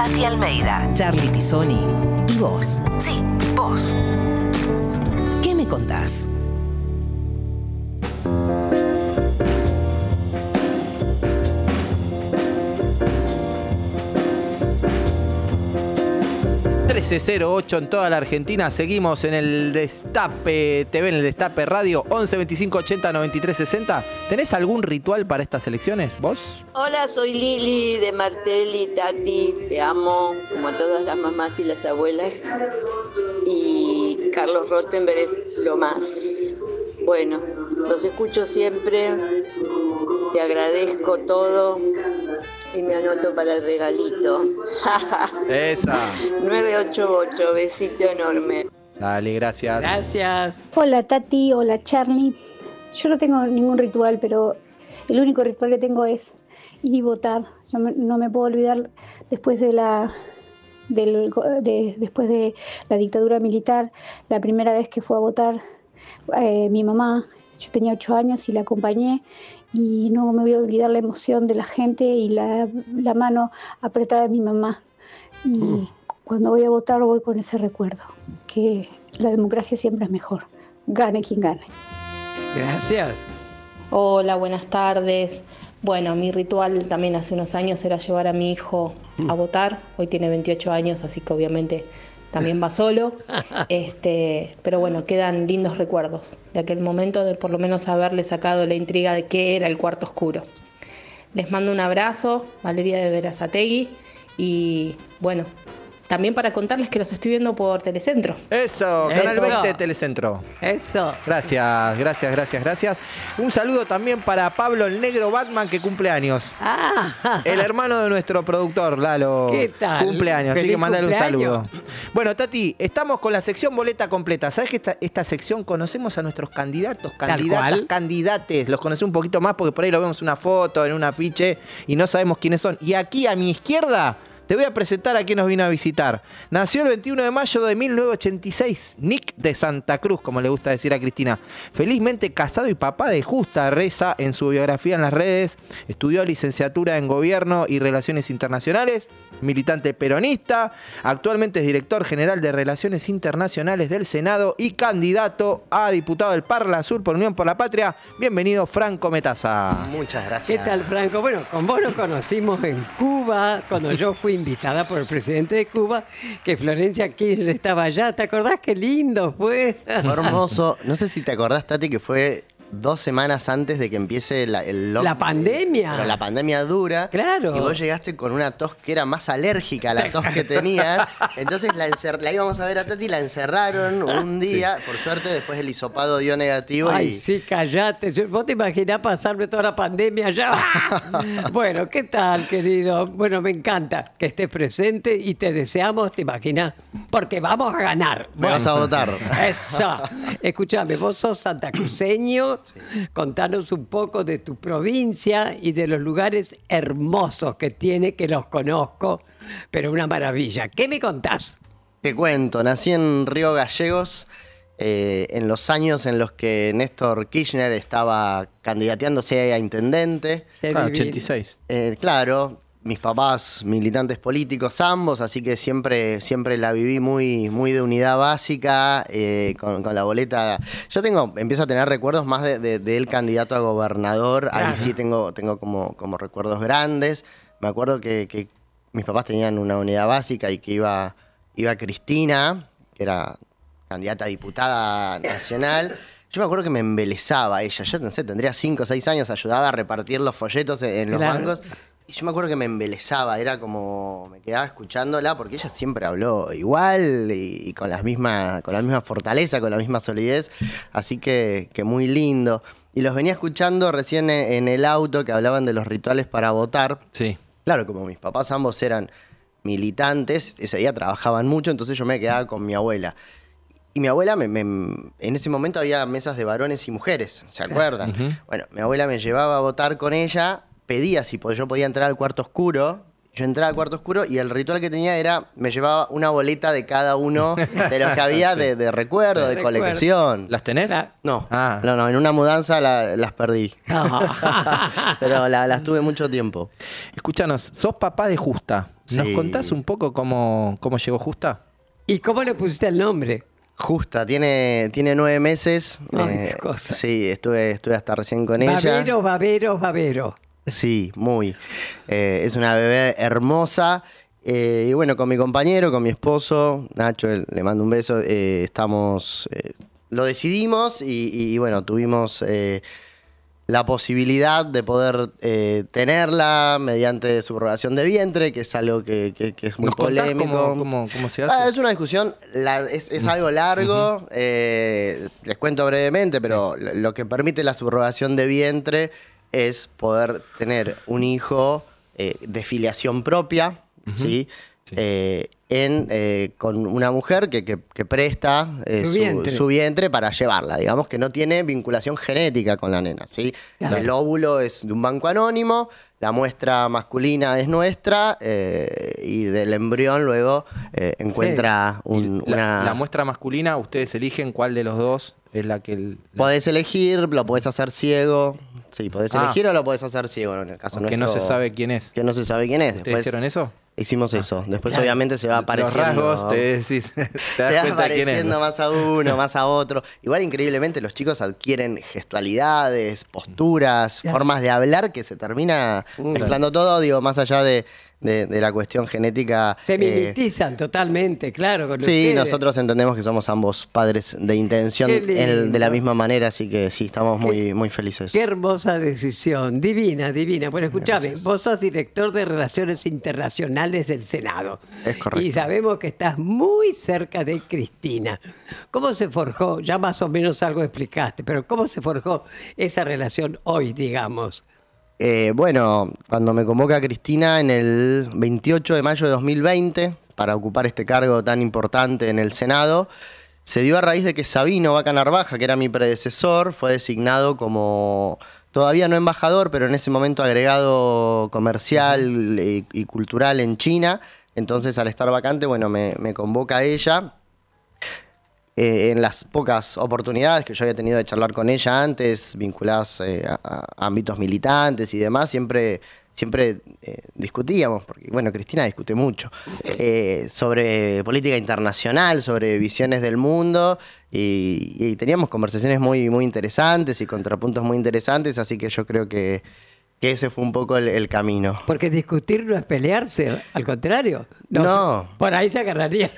Tati Almeida, Charlie Pisoni y vos. Sí, vos. ¿Qué me contás? Ocho en toda la Argentina. Seguimos en el Destape TV, en el Destape Radio 11 25 80 93 60. ¿Tenés algún ritual para estas elecciones, vos? Hola, soy Lili de Martelli, Tati, te amo, como a todas las mamás y las abuelas. Y Carlos Rottenberg es lo más. Bueno, los escucho siempre, te agradezco todo y me anoto para el regalito. Esa. 988, besito enorme. Dale, gracias. Gracias. Hola Tati, hola Charlie. Yo no tengo ningún ritual, pero el único ritual que tengo es ir y votar. Yo me- no me puedo olvidar después de la del de- después de la dictadura militar, la primera vez que fue a votar eh, mi mamá, yo tenía ocho años y la acompañé y no me voy a olvidar la emoción de la gente y la, la mano apretada de mi mamá. Y cuando voy a votar voy con ese recuerdo, que la democracia siempre es mejor, gane quien gane. Gracias. Hola, buenas tardes. Bueno, mi ritual también hace unos años era llevar a mi hijo a votar. Hoy tiene 28 años, así que obviamente también va solo. Este, pero bueno, quedan lindos recuerdos de aquel momento de por lo menos haberle sacado la intriga de qué era el cuarto oscuro. Les mando un abrazo, Valeria de Verazategui, y bueno, también para contarles que los estoy viendo por Telecentro. Eso, Canal Eso. 20 Telecentro. Eso. Gracias, gracias, gracias, gracias. Un saludo también para Pablo el Negro Batman que cumple años. Ah, El hermano de nuestro productor, Lalo. ¿Qué tal? Cumple años, así que mandale un cumpleaños. saludo. Bueno, Tati, estamos con la sección boleta completa. ¿Sabes que esta, esta sección conocemos a nuestros candidatos, candidatas, candidates? Los conocemos un poquito más porque por ahí lo vemos en una foto, en un afiche y no sabemos quiénes son. Y aquí a mi izquierda te voy a presentar a quien nos vino a visitar. Nació el 21 de mayo de 1986, Nick de Santa Cruz, como le gusta decir a Cristina. Felizmente casado y papá de justa reza en su biografía en las redes. Estudió licenciatura en Gobierno y Relaciones Internacionales, militante peronista. Actualmente es director general de Relaciones Internacionales del Senado y candidato a diputado del Parla Sur por Unión por la Patria. Bienvenido, Franco Metaza. Muchas ¿Qué gracias. tal, Franco? Bueno, con vos nos conocimos en Cuba, cuando yo fui invitada por el presidente de Cuba, que Florencia Kirchner estaba allá. ¿Te acordás qué lindo fue? Fue hermoso. No sé si te acordás, Tati, que fue dos semanas antes de que empiece la, el La pandemia. Pero la pandemia dura. Claro. Y vos llegaste con una tos que era más alérgica a la tos que tenías. Entonces la, encer- la íbamos a ver a Tati, la encerraron un día. Por suerte, después el hisopado dio negativo. Ay, y sí, callate. ¿Vos te imaginás pasarme toda la pandemia allá? bueno, ¿qué tal, querido? Bueno, me encanta que estés presente y te deseamos, ¿te imaginas? Porque vamos a ganar. me vas a votar. Eso. Escúchame, vos sos santacruceño. Contanos un poco de tu provincia y de los lugares hermosos que tiene, que los conozco, pero una maravilla. ¿Qué me contás? Te cuento, nací en Río Gallegos eh, en los años en los que Néstor Kirchner estaba candidateándose a intendente. Ah, divino. 86. Eh, claro, mis papás militantes políticos ambos, así que siempre, siempre la viví muy, muy de unidad básica, eh, con, con la boleta. Yo tengo, empiezo a tener recuerdos más de, de- de él candidato a gobernador, Claro. ahí sí tengo, tengo como, como recuerdos grandes. Me acuerdo que, que mis papás tenían una unidad básica y que iba, iba Cristina, que era candidata a diputada nacional. Yo me acuerdo que me embelezaba ella. Yo no sé, tendría 5 o 6 años, ayudaba a repartir los folletos en, en los Claro. bancos. Y yo me acuerdo que me embelezaba, era como, me quedaba escuchándola porque ella siempre habló igual y, y con, las misma, con la misma fortaleza, con la misma solidez. Así que, que muy lindo. Y los venía escuchando recién en, en el auto que hablaban de los rituales para votar. Sí. Claro, como mis papás ambos eran militantes, ese día trabajaban mucho, entonces yo me quedaba con mi abuela. Y mi abuela, me, me- en ese momento había mesas de varones y mujeres, ¿se acuerdan? Bueno, mi abuela me llevaba a votar con ella, pedía si yo podía entrar al cuarto oscuro. Yo entraba al cuarto oscuro y el ritual que tenía era, me llevaba una boleta de cada uno de los que había de, de recuerdo, de, De colección. ¿Las tenés? No, Ah. no, no, en una mudanza la- las perdí. Pero la- las tuve mucho tiempo. Escúchanos, sos papá de Justa. ¿Nos Sí. contás un poco cómo, cómo llegó Justa? ¿Y cómo le pusiste el nombre? Justa, tiene, tiene nueve meses. Ay, Eh, qué cosa. Sí, estuve, estuve hasta recién con ella. Babero, babero, babero. Sí, muy. Eh, es una bebé hermosa. Eh, y bueno, con mi compañero, con mi esposo, Nacho, le mando un beso, eh, estamos, eh, lo decidimos y, y, bueno, tuvimos la posibilidad de poder tenerla mediante subrogación de vientre, que es algo que, que- que es muy ¿Nos contás polémico. cómo, cómo- cómo se hace? Ah, es una discusión, es, es algo largo, les cuento brevemente, pero lo- lo que permite la subrogación de vientre es poder tener un hijo eh, de filiación propia, ¿sí? Eh, en, eh, con una mujer que, que- que presta eh, Su vientre. su vientre para llevarla. Digamos que no tiene vinculación genética con la nena. ¿sí? Claro. El óvulo es de un banco anónimo, la muestra masculina es nuestra eh, y del embrión luego eh, encuentra un- La, una... la muestra masculina, ustedes eligen cuál de los dos es la que... el- Podés elegir, lo podés hacer ciego. Sí, podés Ah. elegir o lo podés hacer ciego en el caso que no se sabe quién es. Que no se sabe quién es. ¿Ustedes Después hicieron eso? Hicimos eso. Después Claro. obviamente se va Los apareciendo... rasgos te decís, te das se va quién es. apareciendo más a uno, más a otro. Igual increíblemente los chicos adquieren gestualidades, posturas, formas de hablar que se termina mezclando todo, digo, más allá de, de- de la cuestión genética. Se eh, mimetizan totalmente, claro. Con Sí, ustedes. nosotros entendemos que somos ambos padres de intención en- de la misma manera, así que sí, estamos muy, muy felices. Qué hermosa decisión, divina, divina. Bueno, escúchame, vos sos director de Relaciones Internacionales del Senado. Es correcto. Y sabemos que estás muy cerca de Cristina. ¿Cómo se forjó? Ya más o menos algo explicaste, pero ¿cómo se forjó esa relación hoy, digamos? Eh, bueno, cuando me convoca Cristina en el 28 de mayo de 2020 para ocupar este cargo tan importante en el Senado, se dio a raíz de que Sabino Vaca Narvaja, que era mi predecesor, fue designado como todavía no embajador, pero en ese momento agregado comercial y, y cultural en China. Entonces, al estar vacante, bueno, me, me convoca a ella eh, en las pocas oportunidades que yo había tenido de charlar con ella antes, vinculadas eh, a, a ámbitos militantes y demás, siempre, siempre eh, discutíamos, porque bueno, Cristina discute mucho, sobre política internacional, sobre visiones del mundo, y, y teníamos conversaciones muy, muy interesantes y contrapuntos muy interesantes, así que yo creo que, que ese fue un poco el, el camino. Porque discutir no es pelearse, al contrario. No. Por ahí se agarraría.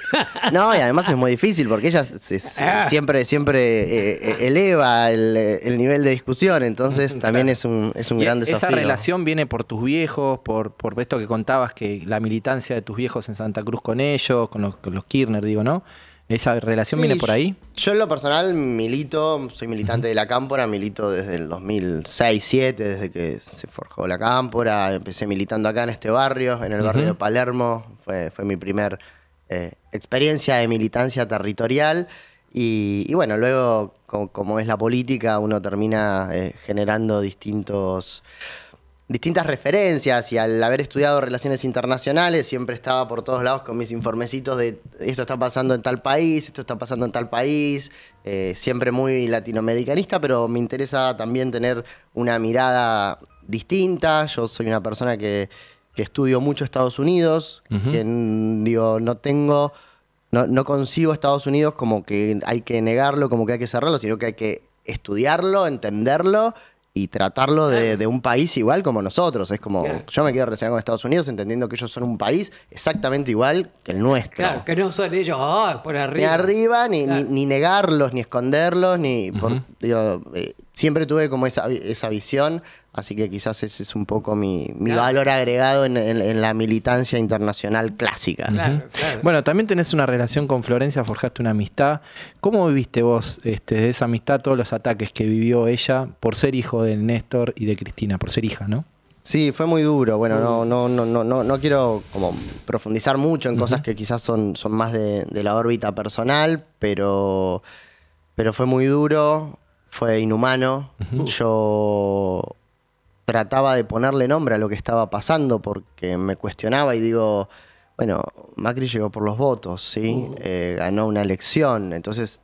No, y además es muy difícil porque ella se- se- Ah. siempre, siempre eh, eh, eleva el, el nivel de discusión, entonces también es un, es un Y gran Esa desafío. relación viene por tus viejos, por, por esto que contabas, que la militancia de tus viejos en Santa Cruz con ellos, con los, con los Kirchner, digo, ¿no? ¿Esa relación Sí, viene por ahí? Yo en lo personal milito, soy militante de la Cámpora, milito desde el 2006-2007, desde que se forjó la Cámpora, empecé militando acá en este barrio, en el barrio de Palermo, fue, fue mi primer eh, experiencia de militancia territorial. Y, y bueno, luego, co- como, es la política, uno termina eh, generando distintos distintas referencias y al haber estudiado relaciones internacionales siempre estaba por todos lados con mis informecitos de esto está pasando en tal país, esto está pasando en tal país, eh, siempre muy latinoamericanista, pero me interesa también tener una mirada distinta. Yo soy una persona que, que estudio mucho Estados Unidos, que digo, no tengo, no, no concibo Estados Unidos como que hay que negarlo, como que hay que cerrarlo, sino que hay que estudiarlo, entenderlo y tratarlo de, de un país igual como nosotros. Es como, Claro. yo me quiero relacionar con Estados Unidos entendiendo que ellos son un país exactamente igual que el nuestro. Claro, que no son ellos ah, por Ni arriba. arriba, ni, Claro. ni, ni negarlos, ni esconderlos, ni por- digo, eh, siempre tuve como esa, esa visión, así que quizás ese es un poco mi, mi Claro. valor agregado en, en- en la militancia internacional clásica. Bueno, también tenés una relación con Florencia, forjaste una amistad. ¿Cómo viviste vos este, de esa amistad todos los ataques que vivió ella por ser hijo de Néstor y de Cristina, por ser hija, no? Sí, fue muy duro. Bueno, no, no, no, no, no, no quiero como profundizar mucho en cosas que quizás son, son más de, de la órbita personal, pero, pero fue muy duro, fue inhumano. Yo trataba de ponerle nombre a lo que estaba pasando porque me cuestionaba y digo, bueno, Macri llegó por los votos, ¿sí? Eh, ganó una elección, entonces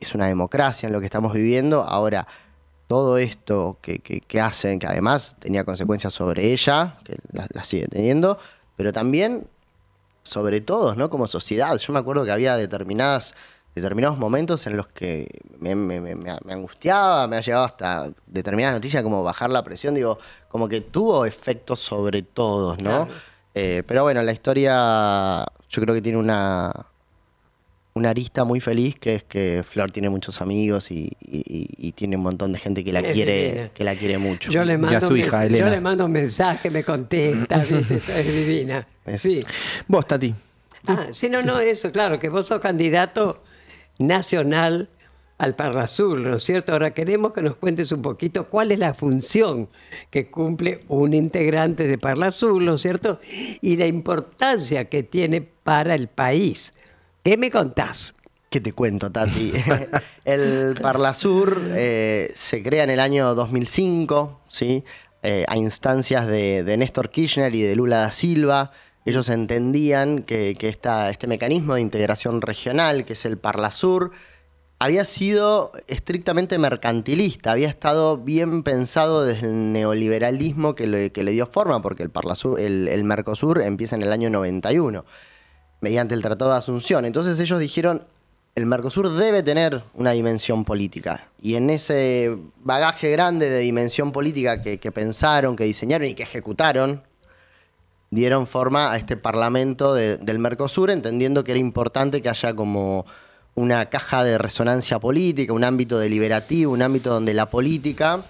es una democracia en lo que estamos viviendo. Ahora, todo esto que, que- que hacen, que además tenía consecuencias sobre ella, que las la sigue teniendo, pero también sobre todos, ¿no? Como sociedad. Yo me acuerdo que había determinadas, determinados momentos en los que me, me- me- me- me angustiaba, me ha llegado hasta determinadas noticias como bajar la presión, digo, como que tuvo efectos sobre todos, ¿no? Claro. Eh, pero bueno, la historia yo creo que tiene una, una arista muy feliz, que es que Flor tiene muchos amigos y, y- y tiene un montón de gente que la Es quiere, divina. que la quiere mucho. Yo le mando, Y a su un hija, mens- Elena. yo le mando un mensaje, me contesta, ¿viste? es divina. Sí. Vos, Tati. Ah, sí, no, no, eso, claro, que vos sos candidato nacional al Parlasur, ¿no es cierto? Ahora queremos que nos cuentes un poquito cuál es la función que cumple un integrante de Parlasur, ¿no es cierto? Y la importancia que tiene para el país. ¿Qué me contás? ¿Qué te cuento, Tati? el Parlasur eh, se crea en el año 2005, ¿sí? Eh, a instancias de, de Néstor Kirchner y de Lula da Silva. Ellos entendían que, este mecanismo de integración regional, que es el Parlasur, había sido estrictamente mercantilista, había estado bien pensado desde el neoliberalismo que le, que le dio forma, porque el, Parlasur, el, el Mercosur empieza en el año 91, mediante el Tratado de Asunción. Entonces ellos dijeron, el Mercosur debe tener una dimensión política. Y en ese bagaje grande de dimensión política que, que pensaron, que diseñaron y que ejecutaron, dieron forma a este Parlamento de- del Mercosur, entendiendo que era importante que haya como una caja de resonancia política, un ámbito deliberativo, un ámbito donde la política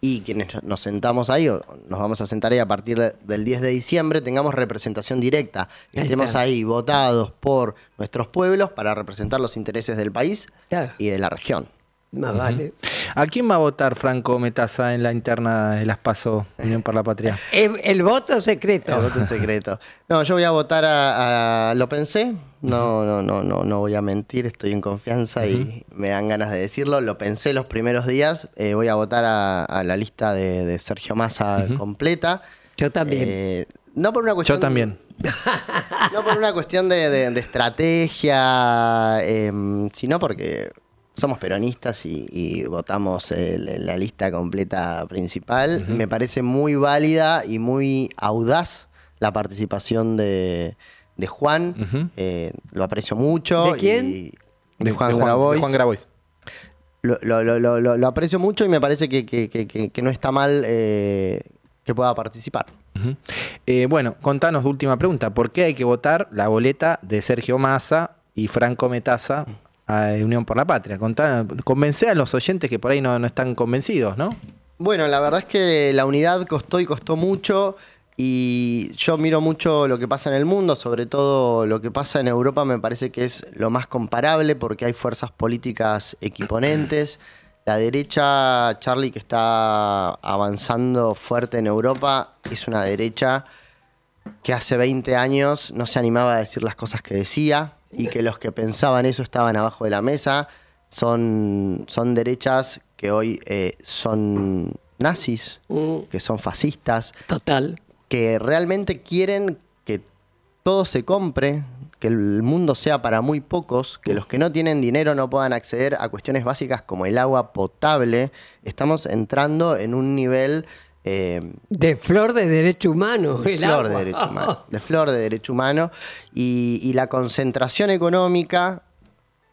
y quienes nos sentamos ahí, o nos vamos a sentar ahí a partir de- del 10 de diciembre, tengamos representación directa, Ahí estemos ahí votados por nuestros pueblos para representar los intereses del país Claro. y de la región. Más vale. ¿A quién va a votar Franco Metaza en la interna de las PASO Unión por la Patria? El, el voto secreto. El voto secreto. No, yo voy a votar a, a- lo pensé, no, no, no, no, no voy a mentir, estoy en confianza y me dan ganas de decirlo. Lo pensé los primeros días, eh, voy a votar a, a la lista de, de Sergio Massa completa. Yo también. Eh, no por una cuestión. Yo también. No por una cuestión de, de- de estrategia, em, sino porque somos peronistas y, y votamos el- la lista completa principal. Me parece muy válida y muy audaz la participación de, de Juan. Eh, lo aprecio mucho. ¿De quién? y- de Juan, de Juan, Grabois. de Juan Grabois. Lo, lo- lo- lo- lo- lo aprecio mucho y me parece que, que- que- que- que no está mal eh, que pueda participar. Eh, bueno, contanos, última pregunta. ¿Por qué hay que votar la boleta de Sergio Massa y Franco Metaza a Unión por la Patria? Contá, convencé a los oyentes que por ahí no, no están convencidos, ¿no? Bueno, la verdad es que la unidad costó y costó mucho y yo miro mucho lo que pasa en el mundo, sobre todo lo que pasa en Europa me parece que es lo más comparable porque hay fuerzas políticas equiponentes. La derecha, Charlie, que está avanzando fuerte en Europa, es una derecha que hace 20 años no se animaba a decir las cosas que decía y que los que pensaban eso estaban abajo de la mesa. Son, son derechas que hoy eh, son nazis, que son fascistas. Total. Que realmente quieren que todo se compre, que el mundo sea para muy pocos, que los que no tienen dinero no puedan acceder a cuestiones básicas como el agua potable. Estamos entrando en un nivel eh, De flor de derecho humano. de el flor agua. de derecho humano. De flor de derecho humano. Y, y la concentración económica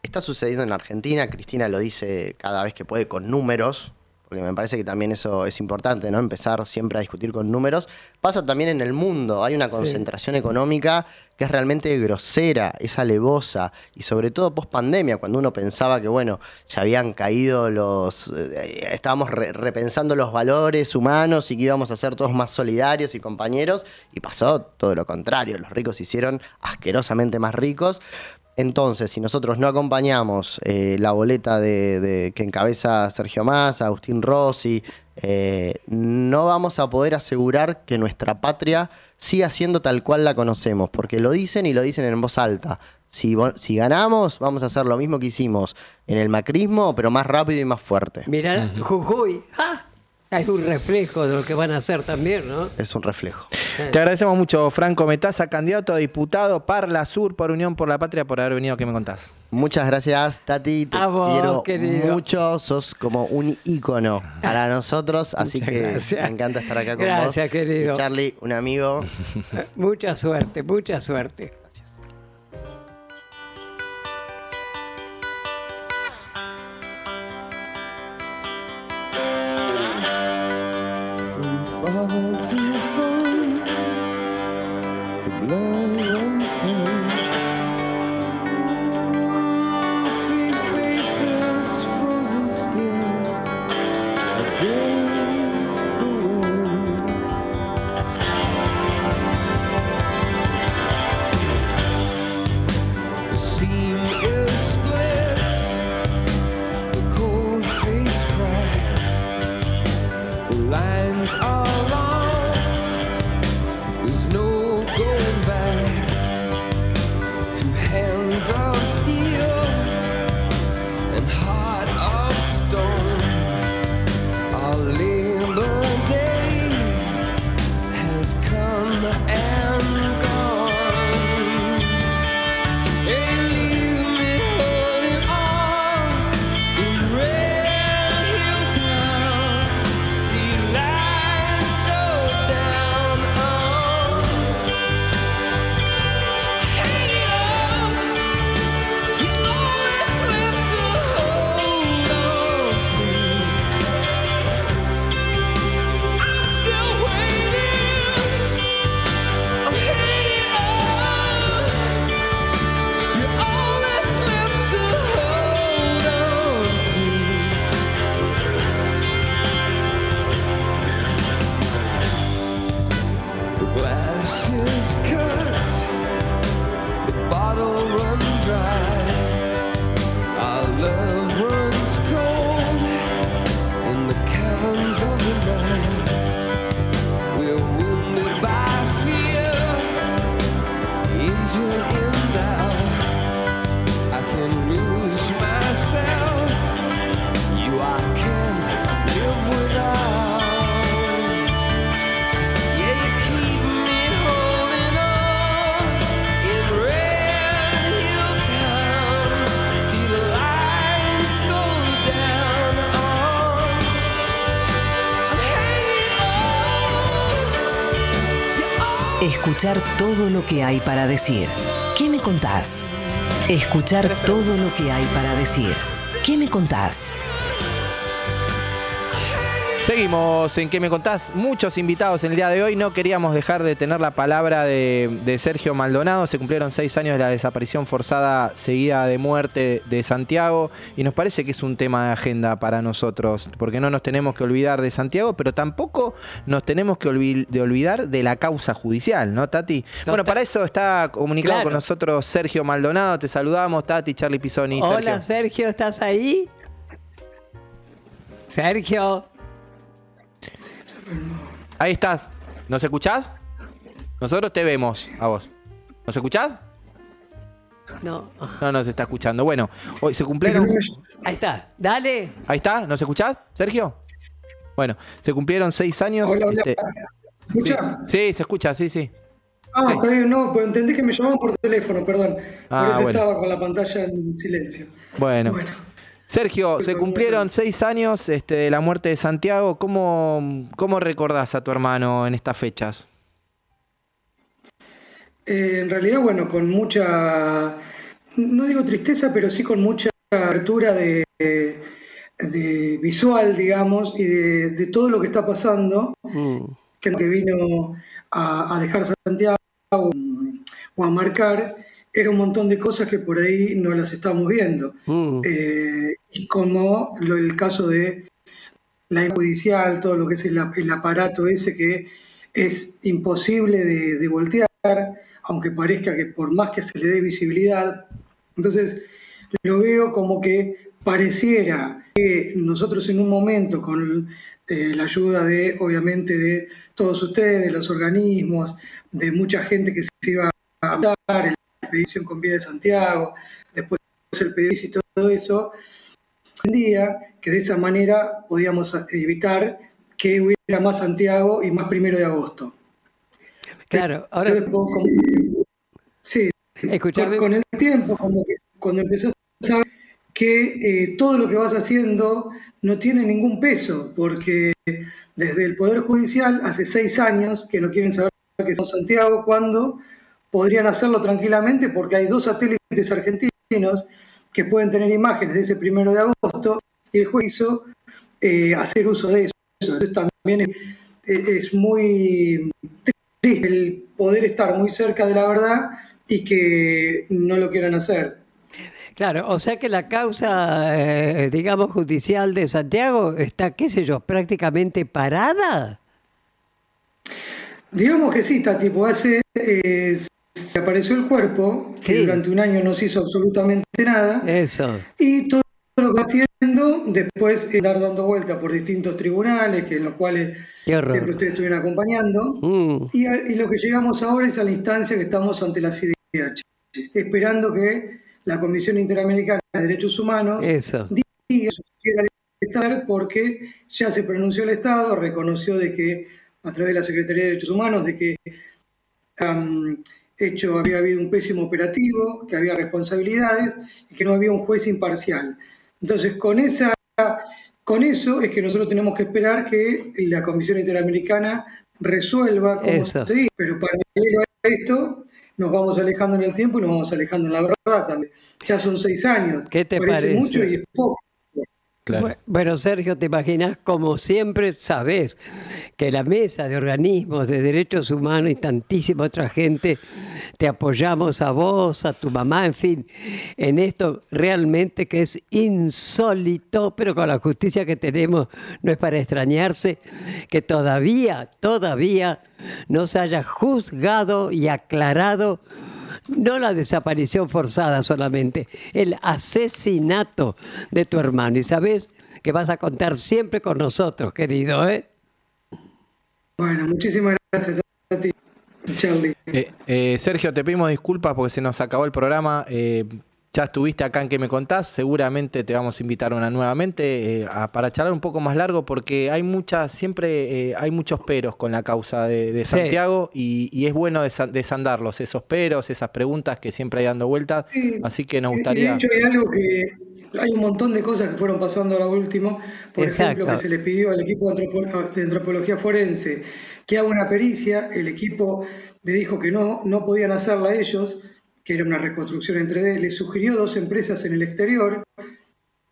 está sucediendo en Argentina. Cristina lo dice cada vez que puede con números. Porque me parece que también eso es importante, ¿no? Empezar siempre a discutir con números. Pasa también en el mundo. Hay una concentración económica que es realmente grosera, es alevosa. Y sobre todo post pandemia, cuando uno pensaba que, bueno, se habían caído los. eh, estábamos re- repensando los valores humanos y que íbamos a ser todos más solidarios y compañeros. Y pasó todo lo contrario. Los ricos se hicieron asquerosamente más ricos. Entonces, si nosotros no acompañamos eh, la boleta de, de- que encabeza Sergio Massa, Agustín Rossi, eh, no vamos a poder asegurar que nuestra patria siga siendo tal cual la conocemos, porque lo dicen y lo dicen en voz alta. Si ganamos, vamos a hacer lo mismo que hicimos en el macrismo, pero más rápido y más fuerte. Mirá, Jujuy. ¡ah! Hay un reflejo de lo que van a hacer también, ¿no? Es un reflejo. Te agradecemos mucho, Franco Metaza, candidato a diputado Parla Sur por Unión por la Patria, por haber venido. ¿Qué me contás? Muchas gracias, Tati. Te A vos, quiero querido. mucho. Sos como un ícono para nosotros. Así Muchas que gracias. me encanta estar acá con vos. Gracias, querido. Y Charlie, un amigo. Mucha suerte, mucha suerte. Escuchar todo lo que hay para decir. ¿Qué me contás? Escuchar todo lo que hay para decir. ¿Qué me contás? Seguimos en ¿Qué me contás? Muchos invitados en el día de hoy. No queríamos dejar de tener la palabra de, de Sergio Maldonado. Se cumplieron seis años de la desaparición forzada seguida de muerte de Santiago. Y nos parece que es un tema de agenda para nosotros. Porque no nos tenemos que olvidar de Santiago, pero tampoco nos tenemos que de olvidar de la causa judicial, ¿no, Tati? Bueno, para eso está comunicado Claro. con nosotros Sergio Maldonado. Te saludamos, Tati, Charlie Pisoni. Hola, Sergio. Sergio, ¿estás ahí? Sergio. Ahí estás. ¿Nos escuchás? Nosotros te vemos a vos. ¿Nos escuchás? No. No nos está escuchando. Bueno, hoy se cumplieron. Ahí está. Dale. Ahí está. ¿Nos escuchás, Sergio? Bueno, se cumplieron seis años. Hola, hola. este, ¿Se escucha? Sí, sí, se escucha, sí, sí. Ah, Sí. está bien, no, pues entendí que me llamaban por teléfono, perdón. Ah, por eso bueno. estaba con la pantalla en silencio. Bueno. Sergio, se cumplieron seis años este, de la muerte de Santiago. ¿Cómo, ¿Cómo recordás a tu hermano en estas fechas? Eh, en realidad, bueno, con mucha, no digo tristeza, pero sí con mucha apertura de, de visual, digamos, y de, de todo lo que está pasando, que, que vino a, a dejar Santiago o a marcar, era un montón de cosas que por ahí no las estamos viendo. Eh, y como lo- el caso de la judicial, todo lo que es el, ap- el aparato ese que es imposible de, de voltear, aunque parezca que por más que se le dé visibilidad. Entonces, lo veo como que pareciera que nosotros en un momento, con eh, la ayuda de, obviamente, de todos ustedes, de los organismos, de mucha gente que se iba a matar, expedición con Vía de Santiago, después el pedido y todo eso, entendía que de esa manera podíamos evitar que hubiera más Santiago y más primero de agosto. Claro, ahora. Sí, Escuchame. con, con el tiempo, que cuando empezás a saber que eh, todo lo que vas haciendo no tiene ningún peso, porque desde el Poder Judicial hace seis años que no quieren saber que son Santiago, cuando podrían hacerlo tranquilamente, porque hay dos satélites argentinos que pueden tener imágenes de ese primero de agosto, y el juez hizo eh, hacer uso de eso. Entonces también es, es muy triste el poder estar muy cerca de la verdad y que no lo quieran hacer. Claro, o sea que la causa, eh, digamos, judicial de Santiago está, qué sé yo, prácticamente parada. Digamos que sí, Tati, porque hace, eh, se apareció el cuerpo, que durante un año no se hizo absolutamente nada, Eso. y todo lo que haciendo después dar dando vuelta por distintos tribunales, que en los cuales siempre ustedes estuvieron acompañando. Mm. Y, a- y lo que llegamos ahora es a la instancia que estamos ante la CIDH, esperando que la Comisión Interamericana de Derechos Humanos Eso. diga quiera estar porque ya se pronunció el Estado, reconoció de que a través de la Secretaría de Derechos Humanos de que hecho había habido un pésimo operativo, que había responsabilidades y que no había un juez imparcial. Entonces, con esa con eso es que nosotros tenemos que esperar que la Comisión Interamericana resuelva cómo Eso. seguir, pero paralelo a esto nos vamos alejando en el tiempo y nos vamos alejando en la verdad también. Ya son seis años. ¿Qué te Parece parece? mucho y es poco. Bu- Bueno, Sergio, te imaginas, como siempre sabes, que la mesa de organismos de derechos humanos y tantísima otra gente te apoyamos a vos, a tu mamá, en fin, en esto realmente que es insólito, pero con la justicia que tenemos no es para extrañarse que todavía, todavía no se haya juzgado y aclarado no la desaparición forzada solamente, el asesinato de tu hermano. Y sabes que vas a contar siempre con nosotros, querido, ¿eh? Bueno, muchísimas gracias a ti, Charlie. Eh, eh, Sergio, te pedimos disculpas porque se nos acabó el programa. Eh, ya estuviste acá en que me contás. Seguramente te vamos a invitar una nuevamente eh, a- para charlar un poco más largo porque hay muchas, siempre eh, hay muchos peros con la causa de, de Sí. Santiago y, y es bueno desa- desandarlos, esos peros, esas preguntas que siempre hay dando vueltas. Sí. Así que nos gustaría. De hecho, hay algo que. Hay un montón de cosas que fueron pasando ahora último. Por ejemplo, que se le pidió al equipo de, antropo- de antropología forense que haga una pericia. El equipo le dijo que no, no podían hacerla ellos, que era una reconstrucción en 3D. Le sugirió dos empresas en el exterior.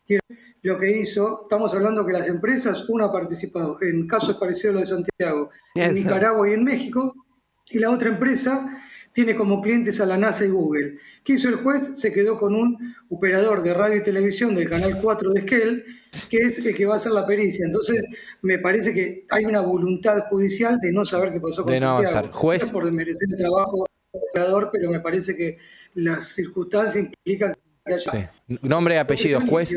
Y lo que hizo, estamos hablando que las empresas, una ha participado en casos parecidos a los de Santiago, en. Nicaragua y en México, y la otra empresa tiene como clientes a la NASA y Google. ¿Qué hizo el juez? Se quedó con un operador de radio y televisión del canal 4 de Esquel, que es el que va a hacer la pericia. Entonces, me parece que hay una voluntad judicial de no saber qué pasó con De no Santiago. avanzar. Juez- por desmerecer el trabajo pero me parece que las circunstancias implican que haya... Sí. Nombre y apellido, juez,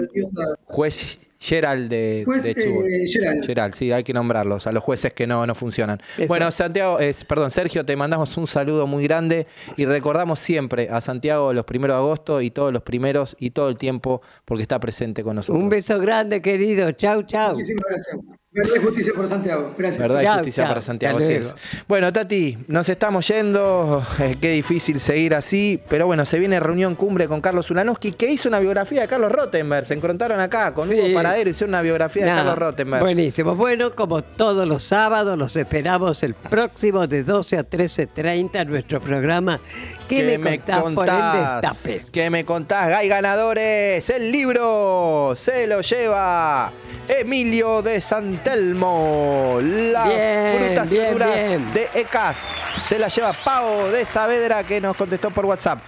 juez Gerald de, Juez, de Chubut. eh, Gerald. Gerald, sí, hay que nombrarlos, a los jueces que no, no funcionan. Bueno, Santiago, es, perdón, Sergio, te mandamos un saludo muy grande y recordamos siempre a Santiago los primeros de agosto y todos los primeros y todo el tiempo porque está presente con nosotros. Un beso grande, querido. Chau, chau. Muchísimas gracias. Verdad y justicia por Santiago. Gracias. Verdad y justicia chao. para Santiago, así es. Bueno, Tati, nos estamos yendo. Eh, qué difícil seguir así. Pero bueno, se viene reunión cumbre con Carlos Ulanowski, que hizo una biografía de Carlos Rottenberg. Se encontraron acá con Sí. Hugo Paradero, hicieron una biografía de Carlos Rottenberg. Buenísimo. Bueno, como todos los sábados, los esperamos el próximo de 12 a 13.30 en nuestro programa. ¿Qué, me, contás, por el destape? ¿Qué me contás? Gay ganadores. El libro se lo lleva Emilio de Santelmo. La Bien, frutas y bien, verduras bien. de ECAS. Se la lleva Pau de Saavedra que nos contestó por WhatsApp.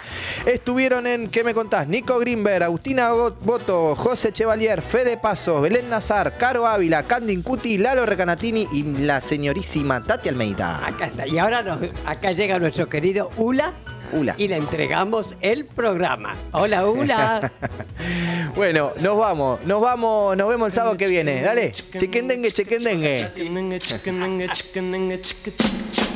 Estuvieron en ¿Qué me contás? Nico Grimberg, Agustina Boto, José Chevalier, Fede Pasos, Belén Nazar, Caro Ávila, Candy Incuti, Lalo Recanatini y la señorísima Tati Almeida. Acá está. Y ahora nos- acá llega nuestro querido Ula. Ula. Y le entregamos el programa. Hola, Ula. Bueno, nos vamos, nos vamos, nos vemos el sábado que viene. Dale, chequendengue, chequendengue.